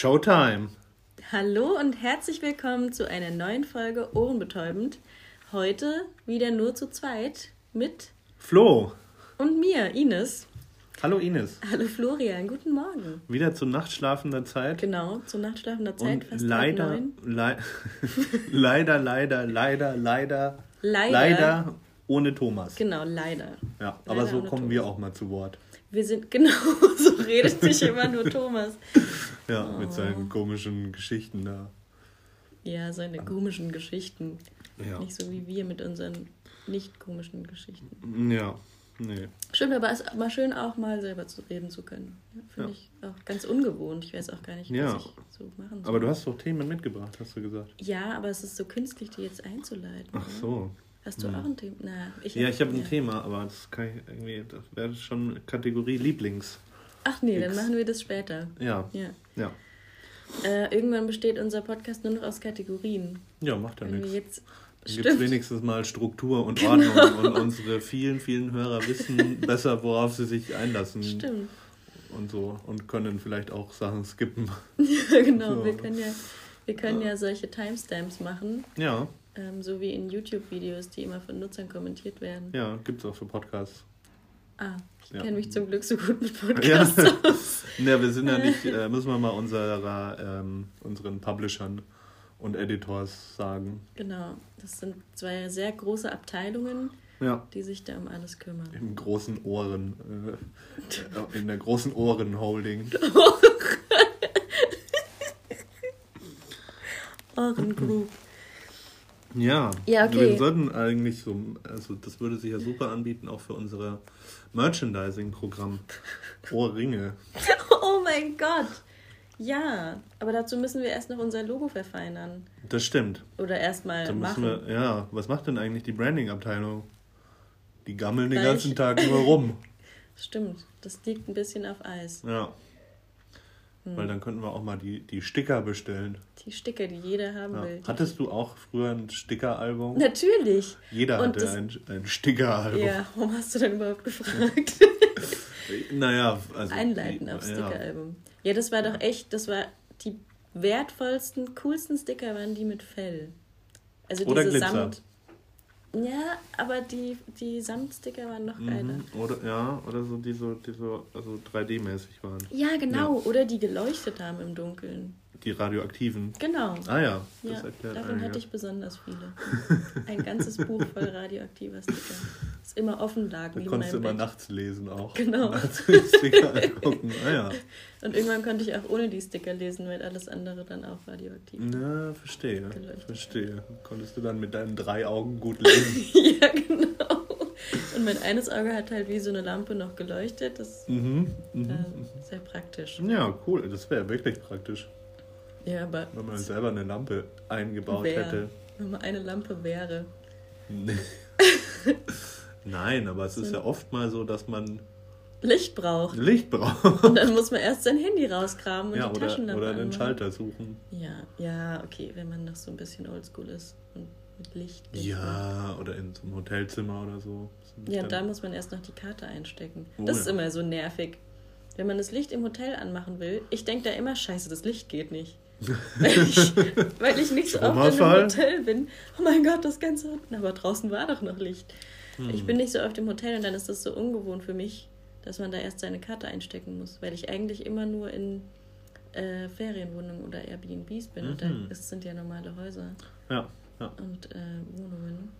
Showtime. Hallo und herzlich willkommen zu einer neuen Folge Ohrenbetäubend. Heute wieder nur zu zweit mit Flo. und mir, Ines. Hallo Ines. Hallo Florian, guten Morgen. Wieder zu nachtschlafender Zeit. Genau, zur nachtschlafender Zeit, Und fast leider, lei leider, leider, leider, leider, Leider. ohne Thomas. Genau, leider. Ja, aber Leider so ohne kommen wir auch mal zu Wort. Wir sind, genau, so redet sich immer nur Thomas. Ja, Oh. mit seinen komischen Geschichten da. Ja, seine komischen Geschichten. Ja. Nicht so wie wir mit unseren nicht komischen Geschichten. Ja, nee. Schön, aber es ist mal schön auch mal selber zu reden zu können. Ja, Finde Ja. ich auch ganz ungewohnt. Ich weiß auch gar nicht, Ja. was ich so machen soll. Aber du hast doch Themen mitgebracht, hast du gesagt. Ja, aber es ist so künstlich, die jetzt einzuleiten. Ach ne? so. Hast du Hm. auch ein Thema? Na, ich Ja, ich habe ein ja. Thema, aber das kann ich irgendwie, das wäre schon Kategorie Lieblings. Ach nee, dann X. machen wir das später. Ja, Ja. ja. Äh, irgendwann besteht unser Podcast nur noch aus Kategorien. Ja, macht ja nichts. jetzt. Dann gibt es wenigstens mal Struktur und Ordnung und unsere vielen, vielen Hörer wissen besser, worauf sie sich einlassen Stimmt. und so und können vielleicht auch Sachen skippen. Ja, genau. So. Wir können ja, wir können ja solche Timestamps machen, Ja, ähm, so wie in YouTube-Videos, die immer von Nutzern kommentiert werden. ja, gibt es auch für Podcasts. Ah, ich Ja. kenne mich zum Glück so gut mit Ja. Podcasts aus. Ja, wir sind ja nicht, äh, müssen wir mal unserer, ähm, unseren Publishern und Editors sagen. Genau, das sind zwei sehr große Abteilungen, Ja, die sich da um alles kümmern. im großen Ohren, äh, in der großen Ohren-Holding. Ohren Group. Ja, Ja, okay. wir sollten eigentlich so, also das würde sich ja super anbieten, auch für unser Merchandising-Programm. Ohrringe. Oh mein Gott! Ja, aber dazu müssen wir erst noch unser Logo verfeinern. Das stimmt. Oder erstmal machen. wir, ja, was macht denn eigentlich die Branding-Abteilung? Die gammeln den Gleich. ganzen Tag nur rum. Stimmt, das liegt ein bisschen auf Eis. Ja, Hm. weil dann könnten wir auch mal die, die Sticker bestellen. Die Sticker, die jeder haben Ja. will. Hattest du auch früher ein Stickeralbum? Natürlich! Jeder Und hatte ein, ein Stickeralbum. Ja, warum hast du dann überhaupt gefragt? Naja, also. Einleiten aufs ja. Stickeralbum. Ja, das war doch echt, das war die wertvollsten, coolsten Sticker waren die mit Fell. Also Oder diese Glitzer. Samt. Ja, aber die, die Samtsticker waren noch geiler. Mhm. Oder, ja, oder so, die so, die so also 3D-mäßig waren. Ja, genau. Oder die geleuchtet haben im Dunkeln. Die radioaktiven. Genau. Ah ja, das Ja, erklärt davon einiges. hatte ich besonders viele. Ein ganzes Buch voll radioaktiver Sticker. Das immer offen lag Da konntest du immer Bett. nachts lesen auch. Genau. Nachts Sticker angucken. Ah ja. Und irgendwann konnte ich auch ohne die Sticker lesen, weil alles andere dann auch radioaktiv war. Na, verstehe. Geleuchtet. Verstehe. Konntest du dann mit deinen drei Augen gut lesen. ja, genau. Und mein eines Auge hat halt wie so eine Lampe noch geleuchtet. Das ist mhm. Mhm. äh, sehr praktisch. Ja, cool. Das wäre wirklich praktisch, Ja, aber wenn man selber eine Lampe eingebaut Wär. hätte. wenn man eine Lampe wäre. Nein, aber es ist ja oft mal so, dass man Licht braucht. Licht braucht. Und dann muss man erst sein Handy rausgraben und Ja, die oder, Taschenlampe oder den anmachen. Schalter suchen. Ja, ja, okay, wenn man noch so ein bisschen oldschool ist und mit Licht. Licht macht. Ja, oder in so einem Hotelzimmer oder so. Ja, und da muss man erst noch die Karte einstecken. Oh das ja. ist immer so nervig. Wenn man das Licht im Hotel anmachen will, ich denke da immer, scheiße, das Licht geht nicht. Weil, ich, weil ich nicht so oft in einem? Hotel bin. Oh mein Gott, das ganze unten, aber draußen war doch noch Licht. Hm. Ich bin nicht so oft im Hotel und dann ist das so ungewohnt für mich, dass man da erst seine Karte einstecken muss, weil ich eigentlich immer nur in äh, Ferienwohnungen oder Airbnbs bin und da Mhm. es sind ja normale Häuser Ja, ja. und äh, Wohnungen.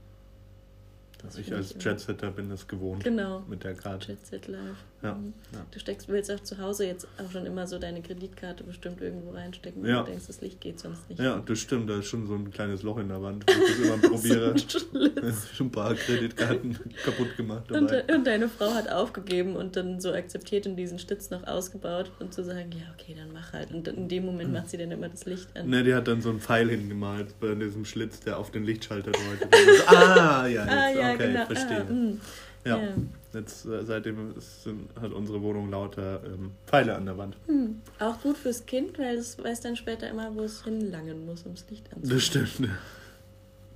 Das Ich als Jetsetter bin das gewohnt Genau. mit der Karte. Jet Set Live. Ja, Mhm. ja. Du steckst, willst auch zu Hause jetzt auch schon immer so deine Kreditkarte bestimmt irgendwo reinstecken, weil Ja. du denkst, das Licht geht sonst nicht. Ja, das stimmt. Da ist schon so ein kleines Loch in der Wand, wo ich das immer probiere. Schon ein paar Kreditkarten kaputt gemacht und, und deine Frau hat aufgegeben und dann so akzeptiert und diesen Stütz noch ausgebaut und zu sagen, ja, okay, dann mach halt. Und in dem Moment macht sie dann immer das Licht an. Ne, die hat dann so einen Pfeil hingemalt bei diesem Schlitz, der auf den Lichtschalter deutet. Ah, ja, jetzt, ah, ja, okay, genau. verstehe. Ah, mm. Ja. ja. jetzt äh, seitdem sind, hat unsere Wohnung lauter ähm, Pfeile an der Wand. Hm. Auch gut fürs Kind, weil es weiß dann später immer, wo es hinlangen muss, um das Licht anzumachen. Das stimmt.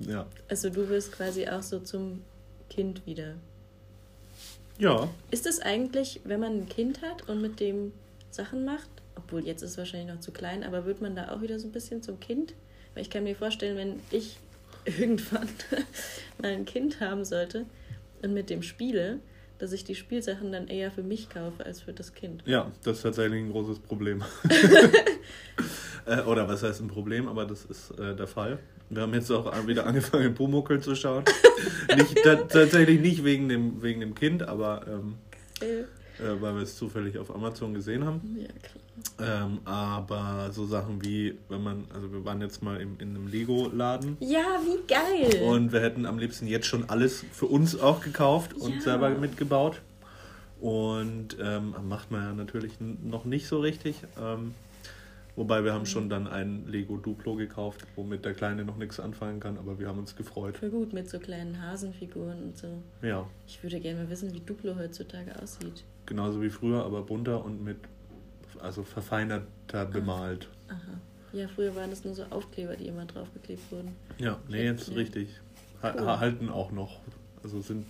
Ja. Also du wirst quasi auch so zum Kind wieder. Ja. Ist es eigentlich, wenn man ein Kind hat und mit dem Sachen macht, obwohl jetzt ist es wahrscheinlich noch zu klein, aber wird man da auch wieder so ein bisschen zum Kind? Weil ich kann mir vorstellen, wenn ich irgendwann mal ein Kind haben sollte und mit dem spiele, dass ich die Spielsachen dann eher für mich kaufe als für das Kind. Ja, das ist tatsächlich ein großes Problem. äh, oder was heißt ein Problem, aber das ist äh, der Fall. Wir haben jetzt auch wieder angefangen, Pumuckel zu schauen. nicht, tatsächlich nicht wegen dem, wegen dem Kind, aber ähm, äh, weil wir es zufällig auf Amazon gesehen haben. Ja, klar. Ähm, aber so Sachen wie, wenn man, also wir waren jetzt mal in, in einem Lego-Laden. Ja, wie geil! Und wir hätten am liebsten jetzt schon alles für uns auch gekauft und ja. selber mitgebaut. Und ähm, macht man ja natürlich noch nicht so richtig. Ähm, wobei wir haben schon dann ein Lego Duplo gekauft, womit der Kleine noch nichts anfangen kann, aber wir haben uns gefreut. Voll gut, mit so kleinen Hasenfiguren und so. Ja. Ich würde gerne mal wissen, wie Duplo heutzutage aussieht. Genauso wie früher, aber bunter und mit also verfeinerter bemalt. Aha. Ja, früher waren das nur so Aufkleber, die immer draufgeklebt wurden. Ja, nee, jetzt ja. richtig. Cool. Halten auch noch. Also sind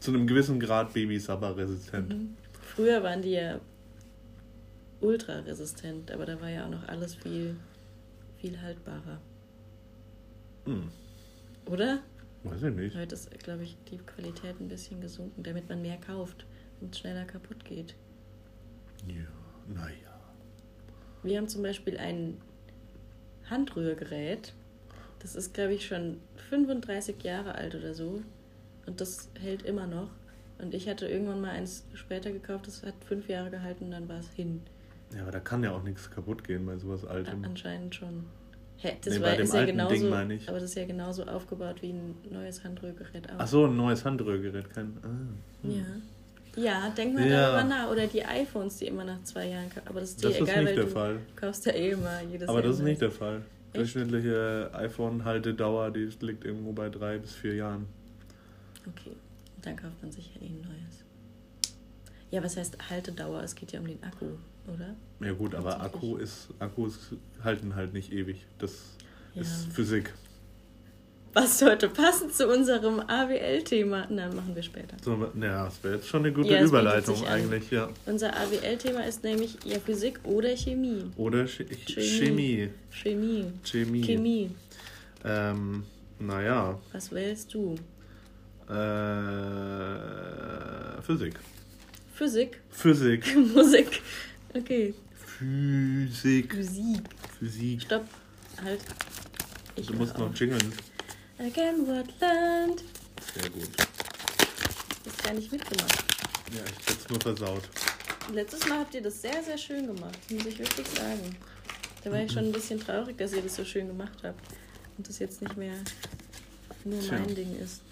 zu einem gewissen Grad Babys aber resistent. Mhm. Früher waren die ja ultra resistent, aber da war ja auch noch alles viel, viel haltbarer. Hm. Oder? Weiß ich nicht. Heute ist, glaube ich, die Qualität ein bisschen gesunken, damit man mehr kauft und schneller kaputt geht. Ja. Naja. Wir haben zum Beispiel ein Handrührgerät. Das ist, glaube ich, schon 35 Jahre alt oder so. Und das hält immer noch. Und ich hatte irgendwann mal eins später gekauft, das hat fünf Jahre gehalten und dann war es hin. Ja, aber da kann ja auch nichts kaputt gehen bei sowas Altem. anscheinend schon. Hä, das nee, war, ist ja genauso, aber das ist ja genauso aufgebaut wie ein neues Handrührgerät auch. Ach so, ein neues Handrührgerät. Kein, ah, hm. Ja. Ja, denk mal ja. darüber nach. Oder die iPhones, die immer nach zwei Jahren kommen. Aber das ist dir das egal, ist nicht der Fall. kaufst ja eh immer jedes Aber Jahr das ist nicht der Fall. Echt? Durchschnittliche iPhone-Haltedauer, die liegt irgendwo bei drei bis vier Jahren. Okay, dann kauft man sich ja eh ein neues. Ja, was heißt Haltedauer? Es geht ja um den Akku, oder? Ja gut, aber Akku ist, Akkus halten halt nicht ewig. Das ja. ist Physik was heute passend zu unserem AWL-Thema. Na, machen wir später. So, ja, das wäre jetzt schon eine gute ja, Überleitung eigentlich, ja. Unser AWL-Thema ist nämlich ja Physik oder Chemie. Oder Ch Chemie. Chemie. Chemie. Chemie. Ähm, naja. Was wählst du? Äh, Physik. Physik? Physik. Musik. Okay. Physik. Physik. Physik. Stopp. Halt. Ich du musst noch jingeln. Again what land. Sehr gut. Das ist gar nicht mitgemacht. Ja, ich hab's nur versaut. Letztes Mal habt ihr das sehr, sehr schön gemacht, muss ich wirklich sagen. Da war ich schon ein bisschen traurig, dass ihr das so schön gemacht habt. Und das jetzt nicht mehr nur Tja. mein Ding ist.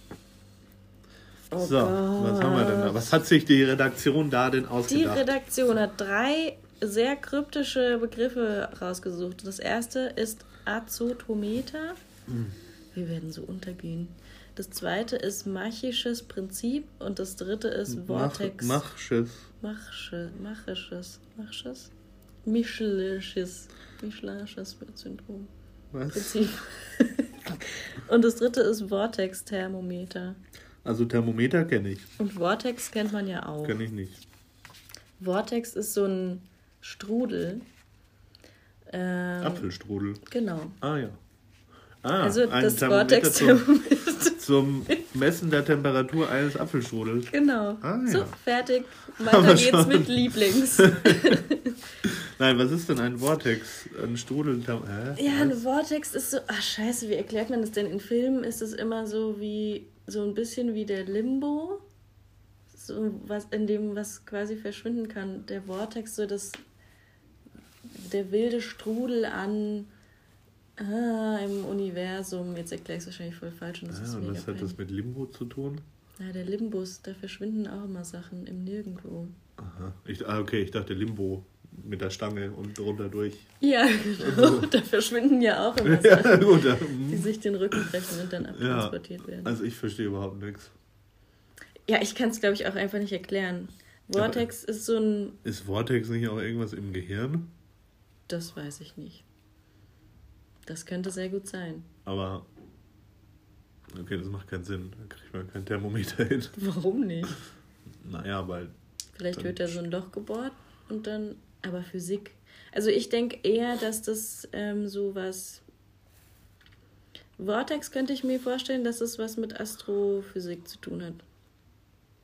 Oh so, Gott. was haben wir denn da? Was hat sich die Redaktion da denn ausgedacht? Die Redaktion hat drei sehr kryptische Begriffe rausgesucht. Das erste ist Azotometer. Mhm. Wir werden so untergehen. Das zweite ist machisches Prinzip und das dritte ist Vortex. Mach, machisches. Machisches. Machisches. Machisches. Michelisches. Michelisches Syndrom. Was? Prinzip. und das dritte ist Vortex-Thermometer. Also Thermometer kenne ich. Und Vortex kennt man ja auch. Kenne ich nicht. Vortex ist so ein Strudel. Ähm, Apfelstrudel. Genau. Ah ja. Ah, also das Vortex-Thermometer. Zum, Messen der Temperatur eines Apfelstrudels. Genau. Ah, ja. So, fertig. Weiter geht's schon. mit Lieblings. Nein, was ist denn ein Vortex? Ein Strudel? Hä? Ja, ein Vortex ist so. Ach, scheiße, wie erklärt man das denn? In Filmen ist es immer so wie. So ein bisschen wie der Limbo. So was, in dem was quasi verschwinden kann. Der Vortex, so das. Der wilde Strudel an Ah, im Universum. Jetzt erkläre ich es wahrscheinlich voll falsch. Und, das ja, ist und was hat das mit Limbo zu tun? Ja, der Limbus, da verschwinden auch immer Sachen im Nirgendwo. Aha. Ich, ah, okay, ich dachte Limbo mit der Stange und drunter durch. Ja, genau. So. Da verschwinden ja auch immer Sachen, ja, gut, ja. die sich den Rücken brechen und dann abtransportiert ja, werden. Also ich verstehe überhaupt nichts. Ja, ich kann es, glaube ich, auch einfach nicht erklären. Vortex Aber ist so ein... Ist Vortex nicht auch irgendwas im Gehirn? Das weiß ich nicht. Das könnte sehr gut sein. Aber. Okay, das macht keinen Sinn. Da kriegt man kein Thermometer hin. Warum nicht? Naja, weil. Vielleicht wird da so ein Loch gebohrt und dann. Aber Physik. Also ich denke eher, dass das ähm, so was. Vortex könnte ich mir vorstellen, dass es was mit Astrophysik zu tun hat.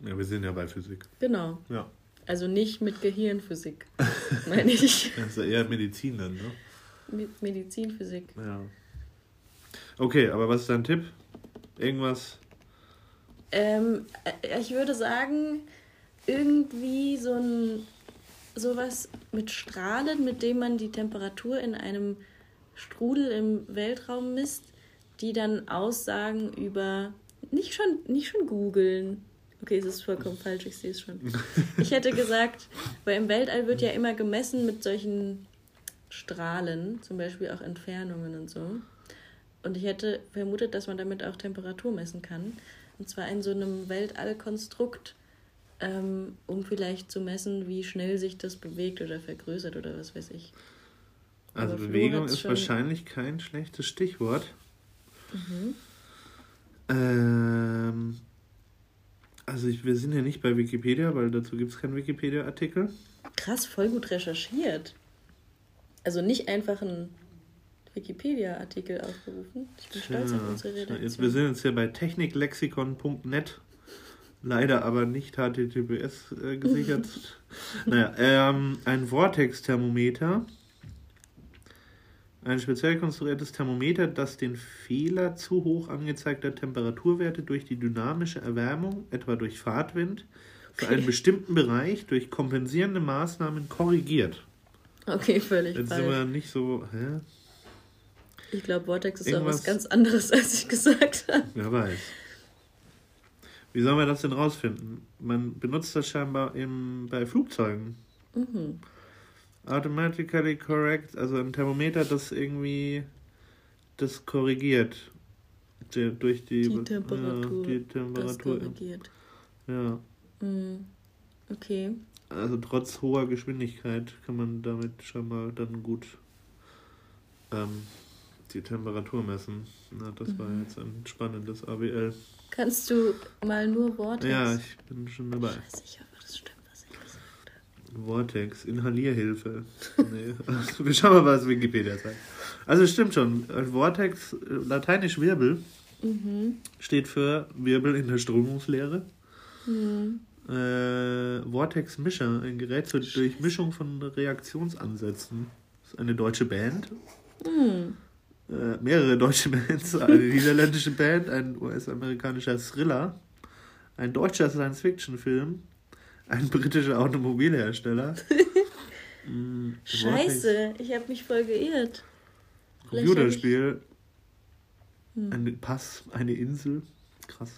Ja, wir sind ja bei Physik. Genau. Ja. Also nicht mit Gehirnphysik, meine ich. Das ist ja eher Medizin dann, ne? Mit Medizinphysik. Ja. Okay, aber was ist dein Tipp? Irgendwas? Ähm, äh, ich würde sagen, irgendwie so ein sowas mit Strahlen, mit dem man die Temperatur in einem Strudel im Weltraum misst, die dann Aussagen über nicht schon nicht schon googeln. Okay, es ist vollkommen falsch, ich sehe es schon. Ich hätte gesagt, weil im Weltall wird ja immer gemessen mit solchen Strahlen, zum Beispiel auch Entfernungen und so. Und ich hätte vermutet, dass man damit auch Temperatur messen kann. Und zwar in so einem Weltallkonstrukt, ähm, um vielleicht zu messen, wie schnell sich das bewegt oder vergrößert oder was weiß ich. Also Aber Bewegung ist wahrscheinlich kein schlechtes Stichwort. Mhm. Ähm, also ich, wir sind ja nicht bei Wikipedia, weil dazu gibt es keinen Wikipedia-Artikel. Krass, voll gut recherchiert. Also nicht einfach ein Wikipedia-Artikel aufgerufen. Ich bin stolz auf unsere Tja, Redaktion. jetzt, wir sind jetzt hier bei techniklexikon.net. Leider aber nicht HTTPS äh, gesichert. naja, ähm, ein Vortex-Thermometer. Ein speziell konstruiertes Thermometer, das den Fehler zu hoch angezeigter Temperaturwerte durch die dynamische Erwärmung, etwa durch Fahrtwind, für Okay. einen bestimmten Bereich durch kompensierende Maßnahmen korrigiert. Okay, völlig Jetzt sind wir nicht so, hä? Ich glaube, Vortex ist auch Irgendwas- was ganz anderes, als ich gesagt habe. Wer weiß. Wie sollen wir das denn rausfinden? Man benutzt das scheinbar im, bei Flugzeugen. Mhm. Automatically correct, also ein Thermometer, das irgendwie das korrigiert. Die, durch die, Die Temperatur, Ja, die Das Temperatur. korrigiert. Ja. Mhm. Okay. Also trotz hoher Geschwindigkeit kann man damit scheinbar dann gut ähm, die Temperatur messen. Na, das war Mhm. jetzt ein spannendes AWL. Kannst du mal nur Vortex? Ja, ich bin schon dabei. Ich weiß nicht, ob das stimmt, was ich gesagt habe. Vortex, Inhalierhilfe. Nee. Wir schauen mal, was Wikipedia sagt. Also es stimmt schon. Vortex, lateinisch Wirbel, Mhm. steht für Wirbel in der Strömungslehre. Mhm. Äh, Vortex-Mischer, ein Gerät zur Durchmischung von Reaktionsansätzen. Das ist eine deutsche Band. Mhm. Äh, mehrere deutsche Bands, eine niederländische Band, ein US-amerikanischer Thriller, ein deutscher Science-Fiction-Film, ein britischer Automobilhersteller. Mm, Scheiße, ich habe mich voll geirrt. Computerspiel, Hm. ein Pass, eine Insel. Krass.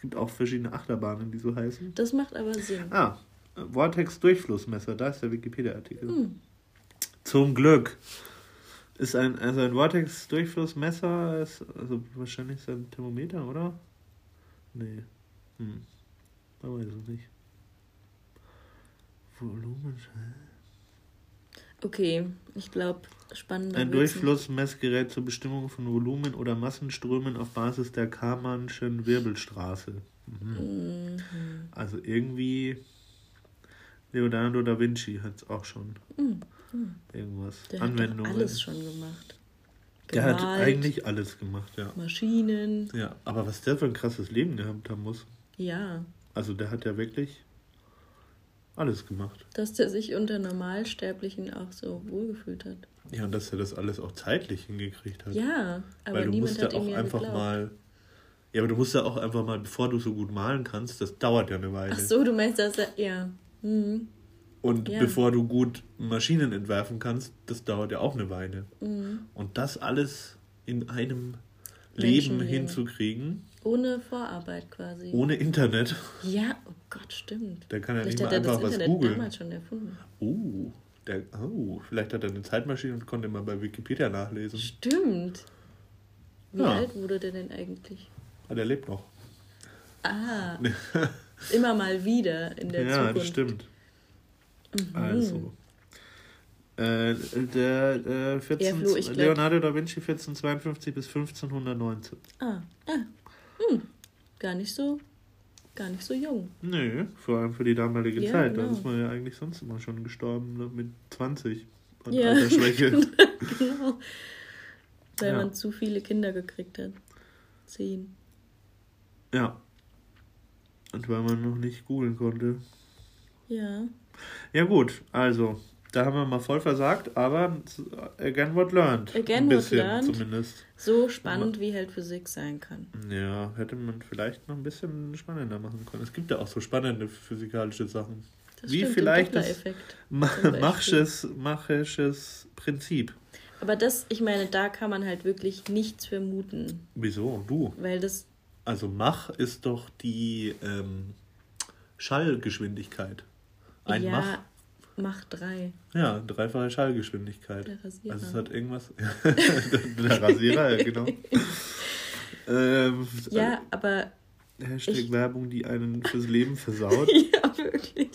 Es gibt auch verschiedene Achterbahnen, die so heißen. Das macht aber Sinn. Ah, Vortex-Durchflussmesser, da ist der Wikipedia-Artikel. Hm. Zum Glück. Ist ein, also ein Vortex-Durchflussmesser, ist, also wahrscheinlich ist ein Thermometer, oder? Nee. Hm. Man weiß es nicht. Volumen. Okay, ich glaube, spannender Ein Durchflussmessgerät zur Bestimmung von Volumen oder Massenströmen auf Basis der Karmanschen Wirbelstraße. Mhm. Mhm. Also irgendwie Leonardo da Vinci hat es auch schon. Mhm. Irgendwas. Der hat Anwendungen. alles schon gemacht. Der hat Gemalt, eigentlich alles gemacht, ja. Maschinen. Ja, aber was der für ein krasses Leben gehabt haben muss. Ja, Also der hat ja wirklich alles gemacht. dass der sich unter Normalsterblichen auch so wohlgefühlt hat. Ja, und dass er das alles auch zeitlich hingekriegt hat. Ja, aber Weil du niemand musst ja hat ihm auch ja einfach geglaubt. mal. Ja, aber du musst ja auch einfach mal, bevor du so gut malen kannst, das dauert ja eine Weile. Ach so, du meinst, dass er. Ja. Mhm. Und Ja. bevor du gut Maschinen entwerfen kannst, das dauert ja auch eine Weile. Mhm. Und das alles in einem Leben hinzukriegen, Ohne Vorarbeit quasi. ohne Internet, Ja, oh Gott, stimmt. der kann ja Vielleicht nicht hat mal er das einfach was Internet googeln. damals schon erfunden. Oh, der, oh, vielleicht hat er eine Zeitmaschine und konnte mal bei Wikipedia nachlesen. Stimmt. Wie Ja. alt wurde der denn eigentlich? Ah, der lebt noch. Ah, immer mal wieder in der ja, Zukunft. das stimmt. Mhm. Also. Äh, der äh, 14, Ja, Flo, ich glaub- Leonardo da Vinci 1452 bis 1519. Ah, ah. Hm. Gar nicht so, gar nicht so jung. Nö, vor allem für die damalige Ja, Zeit. Da genau. ist man ja eigentlich sonst immer schon gestorben ne, mit 20. an Ja, Altersschwäche. genau. Weil Ja. man zu viele Kinder gekriegt hat. Zehn. ja. Und weil man noch nicht googeln konnte. Ja. Ja gut, also, da haben wir mal voll versagt, aber again what learned. Again Ein what bisschen learned. zumindest. So spannend, wie halt Physik sein kann. Ja, hätte man vielleicht noch ein bisschen spannender machen können. Es gibt ja auch so spannende physikalische Sachen. Das Wie stimmt, vielleicht das machisches, machisches Prinzip. Aber das, ich meine, da kann man halt wirklich nichts vermuten. Wieso? Du? Weil das, Also Mach ist doch die ähm, Schallgeschwindigkeit. Ein ja, Mach. Mach 3. Ja, dreifache Schallgeschwindigkeit. Der Rasierer. Also es hat irgendwas. der Rasierer, ja, genau. ähm, Ja, aber, Hashtag ich- Werbung, die einen fürs Leben versaut. ja, wirklich.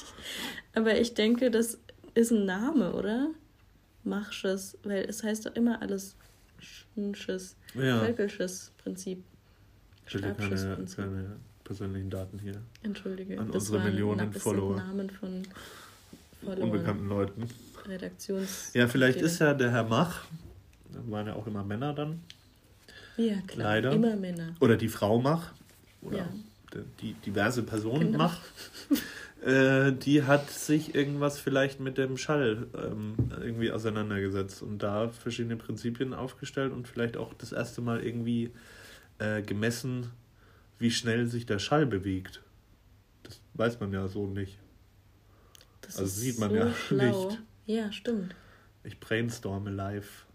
Aber ich denke, das ist ein Name, oder? Machsches, weil es heißt doch immer alles Schnsches, Ja. Völkisches Prinzip. Bitte keine, keine persönlichen Daten hier. Entschuldige. an unsere Millionen Follower. Namen von Followern, Unbekannten Leuten. Redaktions. Ja, vielleicht ist ja der Herr Mach, das waren ja auch immer Männer dann, Ja, klar. leider. Immer Männer. oder die Frau Mach, oder Ja. die, die diverse Person Genau. Mach, äh, die hat sich irgendwas vielleicht mit dem Schall ähm, irgendwie auseinandergesetzt und da verschiedene Prinzipien aufgestellt und vielleicht auch das erste Mal irgendwie äh, gemessen, wie schnell sich der Schall bewegt. Das weiß man ja so nicht. Das Also sieht man so ja schlau. nicht. Ja, stimmt. Ich brainstorme live.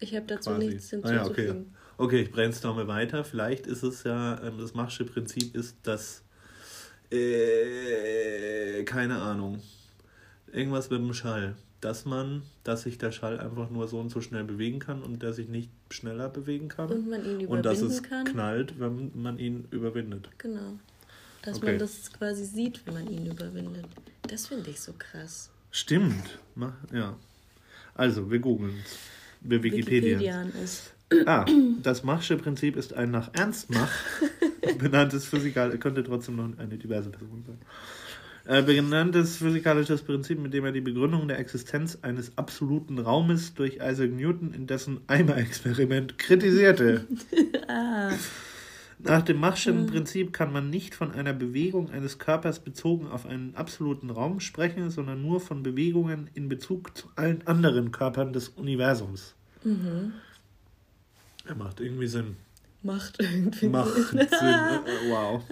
Ich habe dazu Quasi. nichts Ah ja, okay. hinzuzufügen. Okay, ich brainstorme weiter. Vielleicht ist es ja, ähm, das Machsche Prinzip ist, dass, äh, keine Ahnung, irgendwas mit dem Schall. Dass man, dass sich der Schall einfach nur so und so schnell bewegen kann und der sich nicht schneller bewegen kann. Und man ihn Und dass überwinden es kann. knallt, wenn man ihn überwindet. Genau. Dass Okay. man das quasi sieht, wenn man ihn überwindet. Das finde ich so krass. Stimmt. Ja. Also, wir googeln es. Wir Wikipedia. Ah, das Machsche Prinzip ist ein nach Ernst Mach benanntes Physikal, könnte trotzdem noch eine diverse Person sein. Äh, benanntes physikalisches Prinzip, mit dem er die Begründung der Existenz eines absoluten Raumes durch Isaac Newton in dessen Eimer-Experiment kritisierte. Ah, Nach dem Machschen Prinzip kann man nicht von einer Bewegung eines Körpers bezogen auf einen absoluten Raum sprechen, sondern nur von Bewegungen in Bezug zu allen anderen Körpern des Universums. Er macht irgendwie Sinn. macht irgendwie Macht Sinn. Sinn. Wow.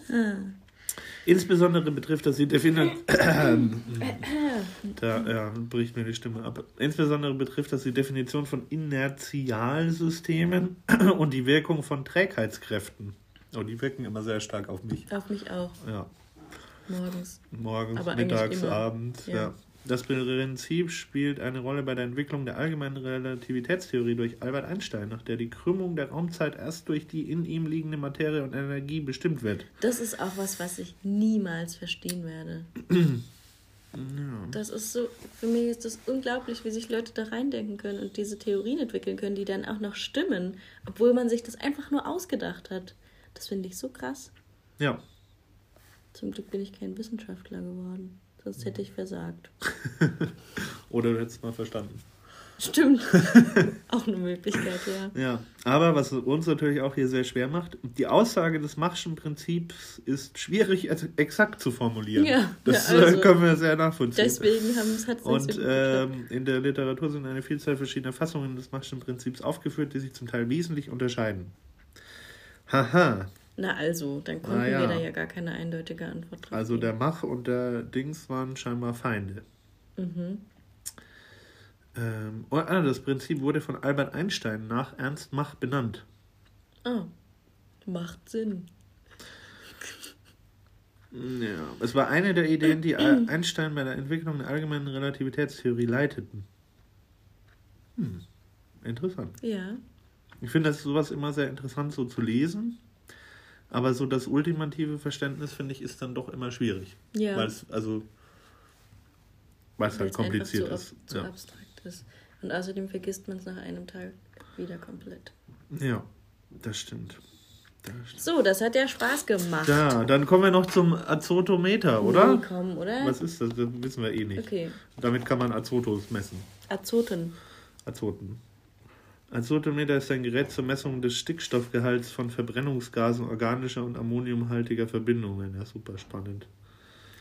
Insbesondere betrifft das die Definition. da ja, bricht mir die Stimme ab. Insbesondere betrifft das die Definition von Inertialsystemen und die Wirkung von Trägheitskräften. Oh, die wirken immer sehr stark auf mich. Auf mich auch. Ja. Morgens. Morgens, Aber mittags, abends. Ja. Ja. Das Prinzip spielt eine Rolle bei der Entwicklung der allgemeinen Relativitätstheorie durch Albert Einstein, nach der die Krümmung der Raumzeit erst durch die in ihm liegende Materie und Energie bestimmt wird. Das ist auch was, was ich niemals verstehen werde. Das ist so, für mich ist das unglaublich, wie sich Leute da reindenken können und diese Theorien entwickeln können, die dann auch noch stimmen, obwohl man sich das einfach nur ausgedacht hat. Das finde ich so krass. Ja, Zum Glück bin ich kein Wissenschaftler geworden. Sonst hätte ich versagt. oder du hättest es mal verstanden. Stimmt. auch eine Möglichkeit, ja. Ja, aber was uns natürlich auch hier sehr schwer macht, die Aussage des Machschen Prinzips ist schwierig ex- exakt zu formulieren. Ja, das ja, also äh, können wir sehr nachvollziehen. Deswegen haben es hat Und ähm, in der Literatur sind eine Vielzahl verschiedener Fassungen des Machschen Prinzips aufgeführt, die sich zum Teil wesentlich unterscheiden. Haha, Na also, dann konnten Ah, ja. wir da ja gar keine eindeutige Antwort drauf also der Mach und der Dings waren scheinbar Feinde. Mhm. Ähm, oh, ah, das Prinzip wurde von Albert Einstein nach Ernst Mach benannt. Ah, macht Sinn. Ja, es war eine der Ideen, die Einstein bei der Entwicklung der allgemeinen Relativitätstheorie leiteten. Hm, interessant. Ja. Ich finde das sowas immer sehr interessant so zu lesen, aber so das ultimative Verständnis finde ich ist dann doch immer schwierig, Ja. weil es also weil es halt kompliziert einfach ist. ab, Ja. abstrakt ist. Und außerdem vergisst man es nach einem Tag wieder komplett. ja, das stimmt. Das stimmt. So, das hat ja Spaß gemacht. Da, dann kommen wir noch zum Azotometer, oder? Nee, komm, oder? Was ist das? Das wissen wir eh nicht. Okay. Damit kann man Azotos messen. Azoten. Azoten. Azotometer ist ein Gerät zur Messung des Stickstoffgehalts von Verbrennungsgasen organischer und ammoniumhaltiger Verbindungen. Ja, super spannend.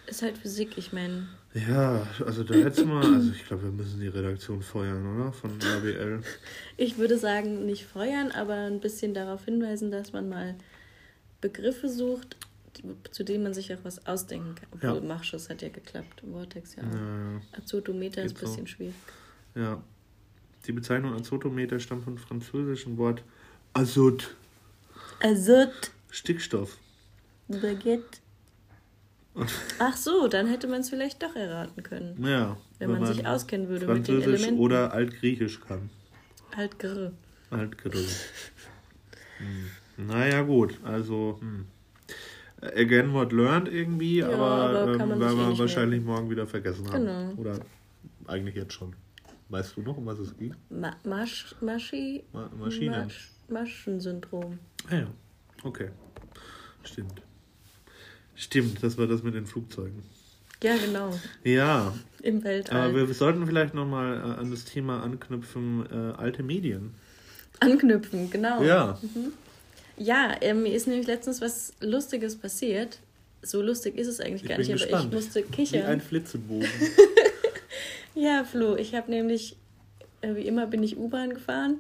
Ist halt Physik, ich meine. Ja, also da hättest du mal, also ich glaube, wir müssen die Redaktion feuern, oder? Von RBL. Ich würde sagen, nicht feuern, aber ein bisschen darauf hinweisen, dass man mal Begriffe sucht, zu denen man sich auch was ausdenken kann. Obwohl ja. Machschuss hat ja geklappt, Vortex ja auch. Ja, Azotometer ist ein bisschen so. schwierig. Ja. Die Bezeichnung Azotometer stammt vom französischen Wort Azot. Azot. Stickstoff. Baguette. Ach so, dann hätte man es vielleicht doch erraten können. Ja. Wenn, wenn man, man, sich auskennen würde mit den Elementen. oder Altgriechisch kann. Altgrr. Altgrr. hm. Naja, gut, also. Hm. Again what learned irgendwie, ja, aber, aber ähm, werden wir wahrscheinlich merken. morgen wieder vergessen haben. Genau. Oder eigentlich jetzt schon. Weißt du noch, um was es geht? Ma Masch Maschi Ma Maschine. Masch Maschensyndrom. Ah ja, okay. Stimmt. Stimmt, das war das mit den Flugzeugen. Ja, genau. Ja. Im Weltall. Aber wir sollten vielleicht nochmal äh, an das Thema anknüpfen, äh, alte Medien. Anknüpfen, genau. Ja. Mhm. Ja, äh, mir ist nämlich letztens was Lustiges passiert. So lustig ist es eigentlich ich gar nicht, gespannt. aber ich musste kichern. Wie ein Flitzebogen. ja, Flo, ich habe nämlich, äh, wie immer bin ich U-Bahn gefahren.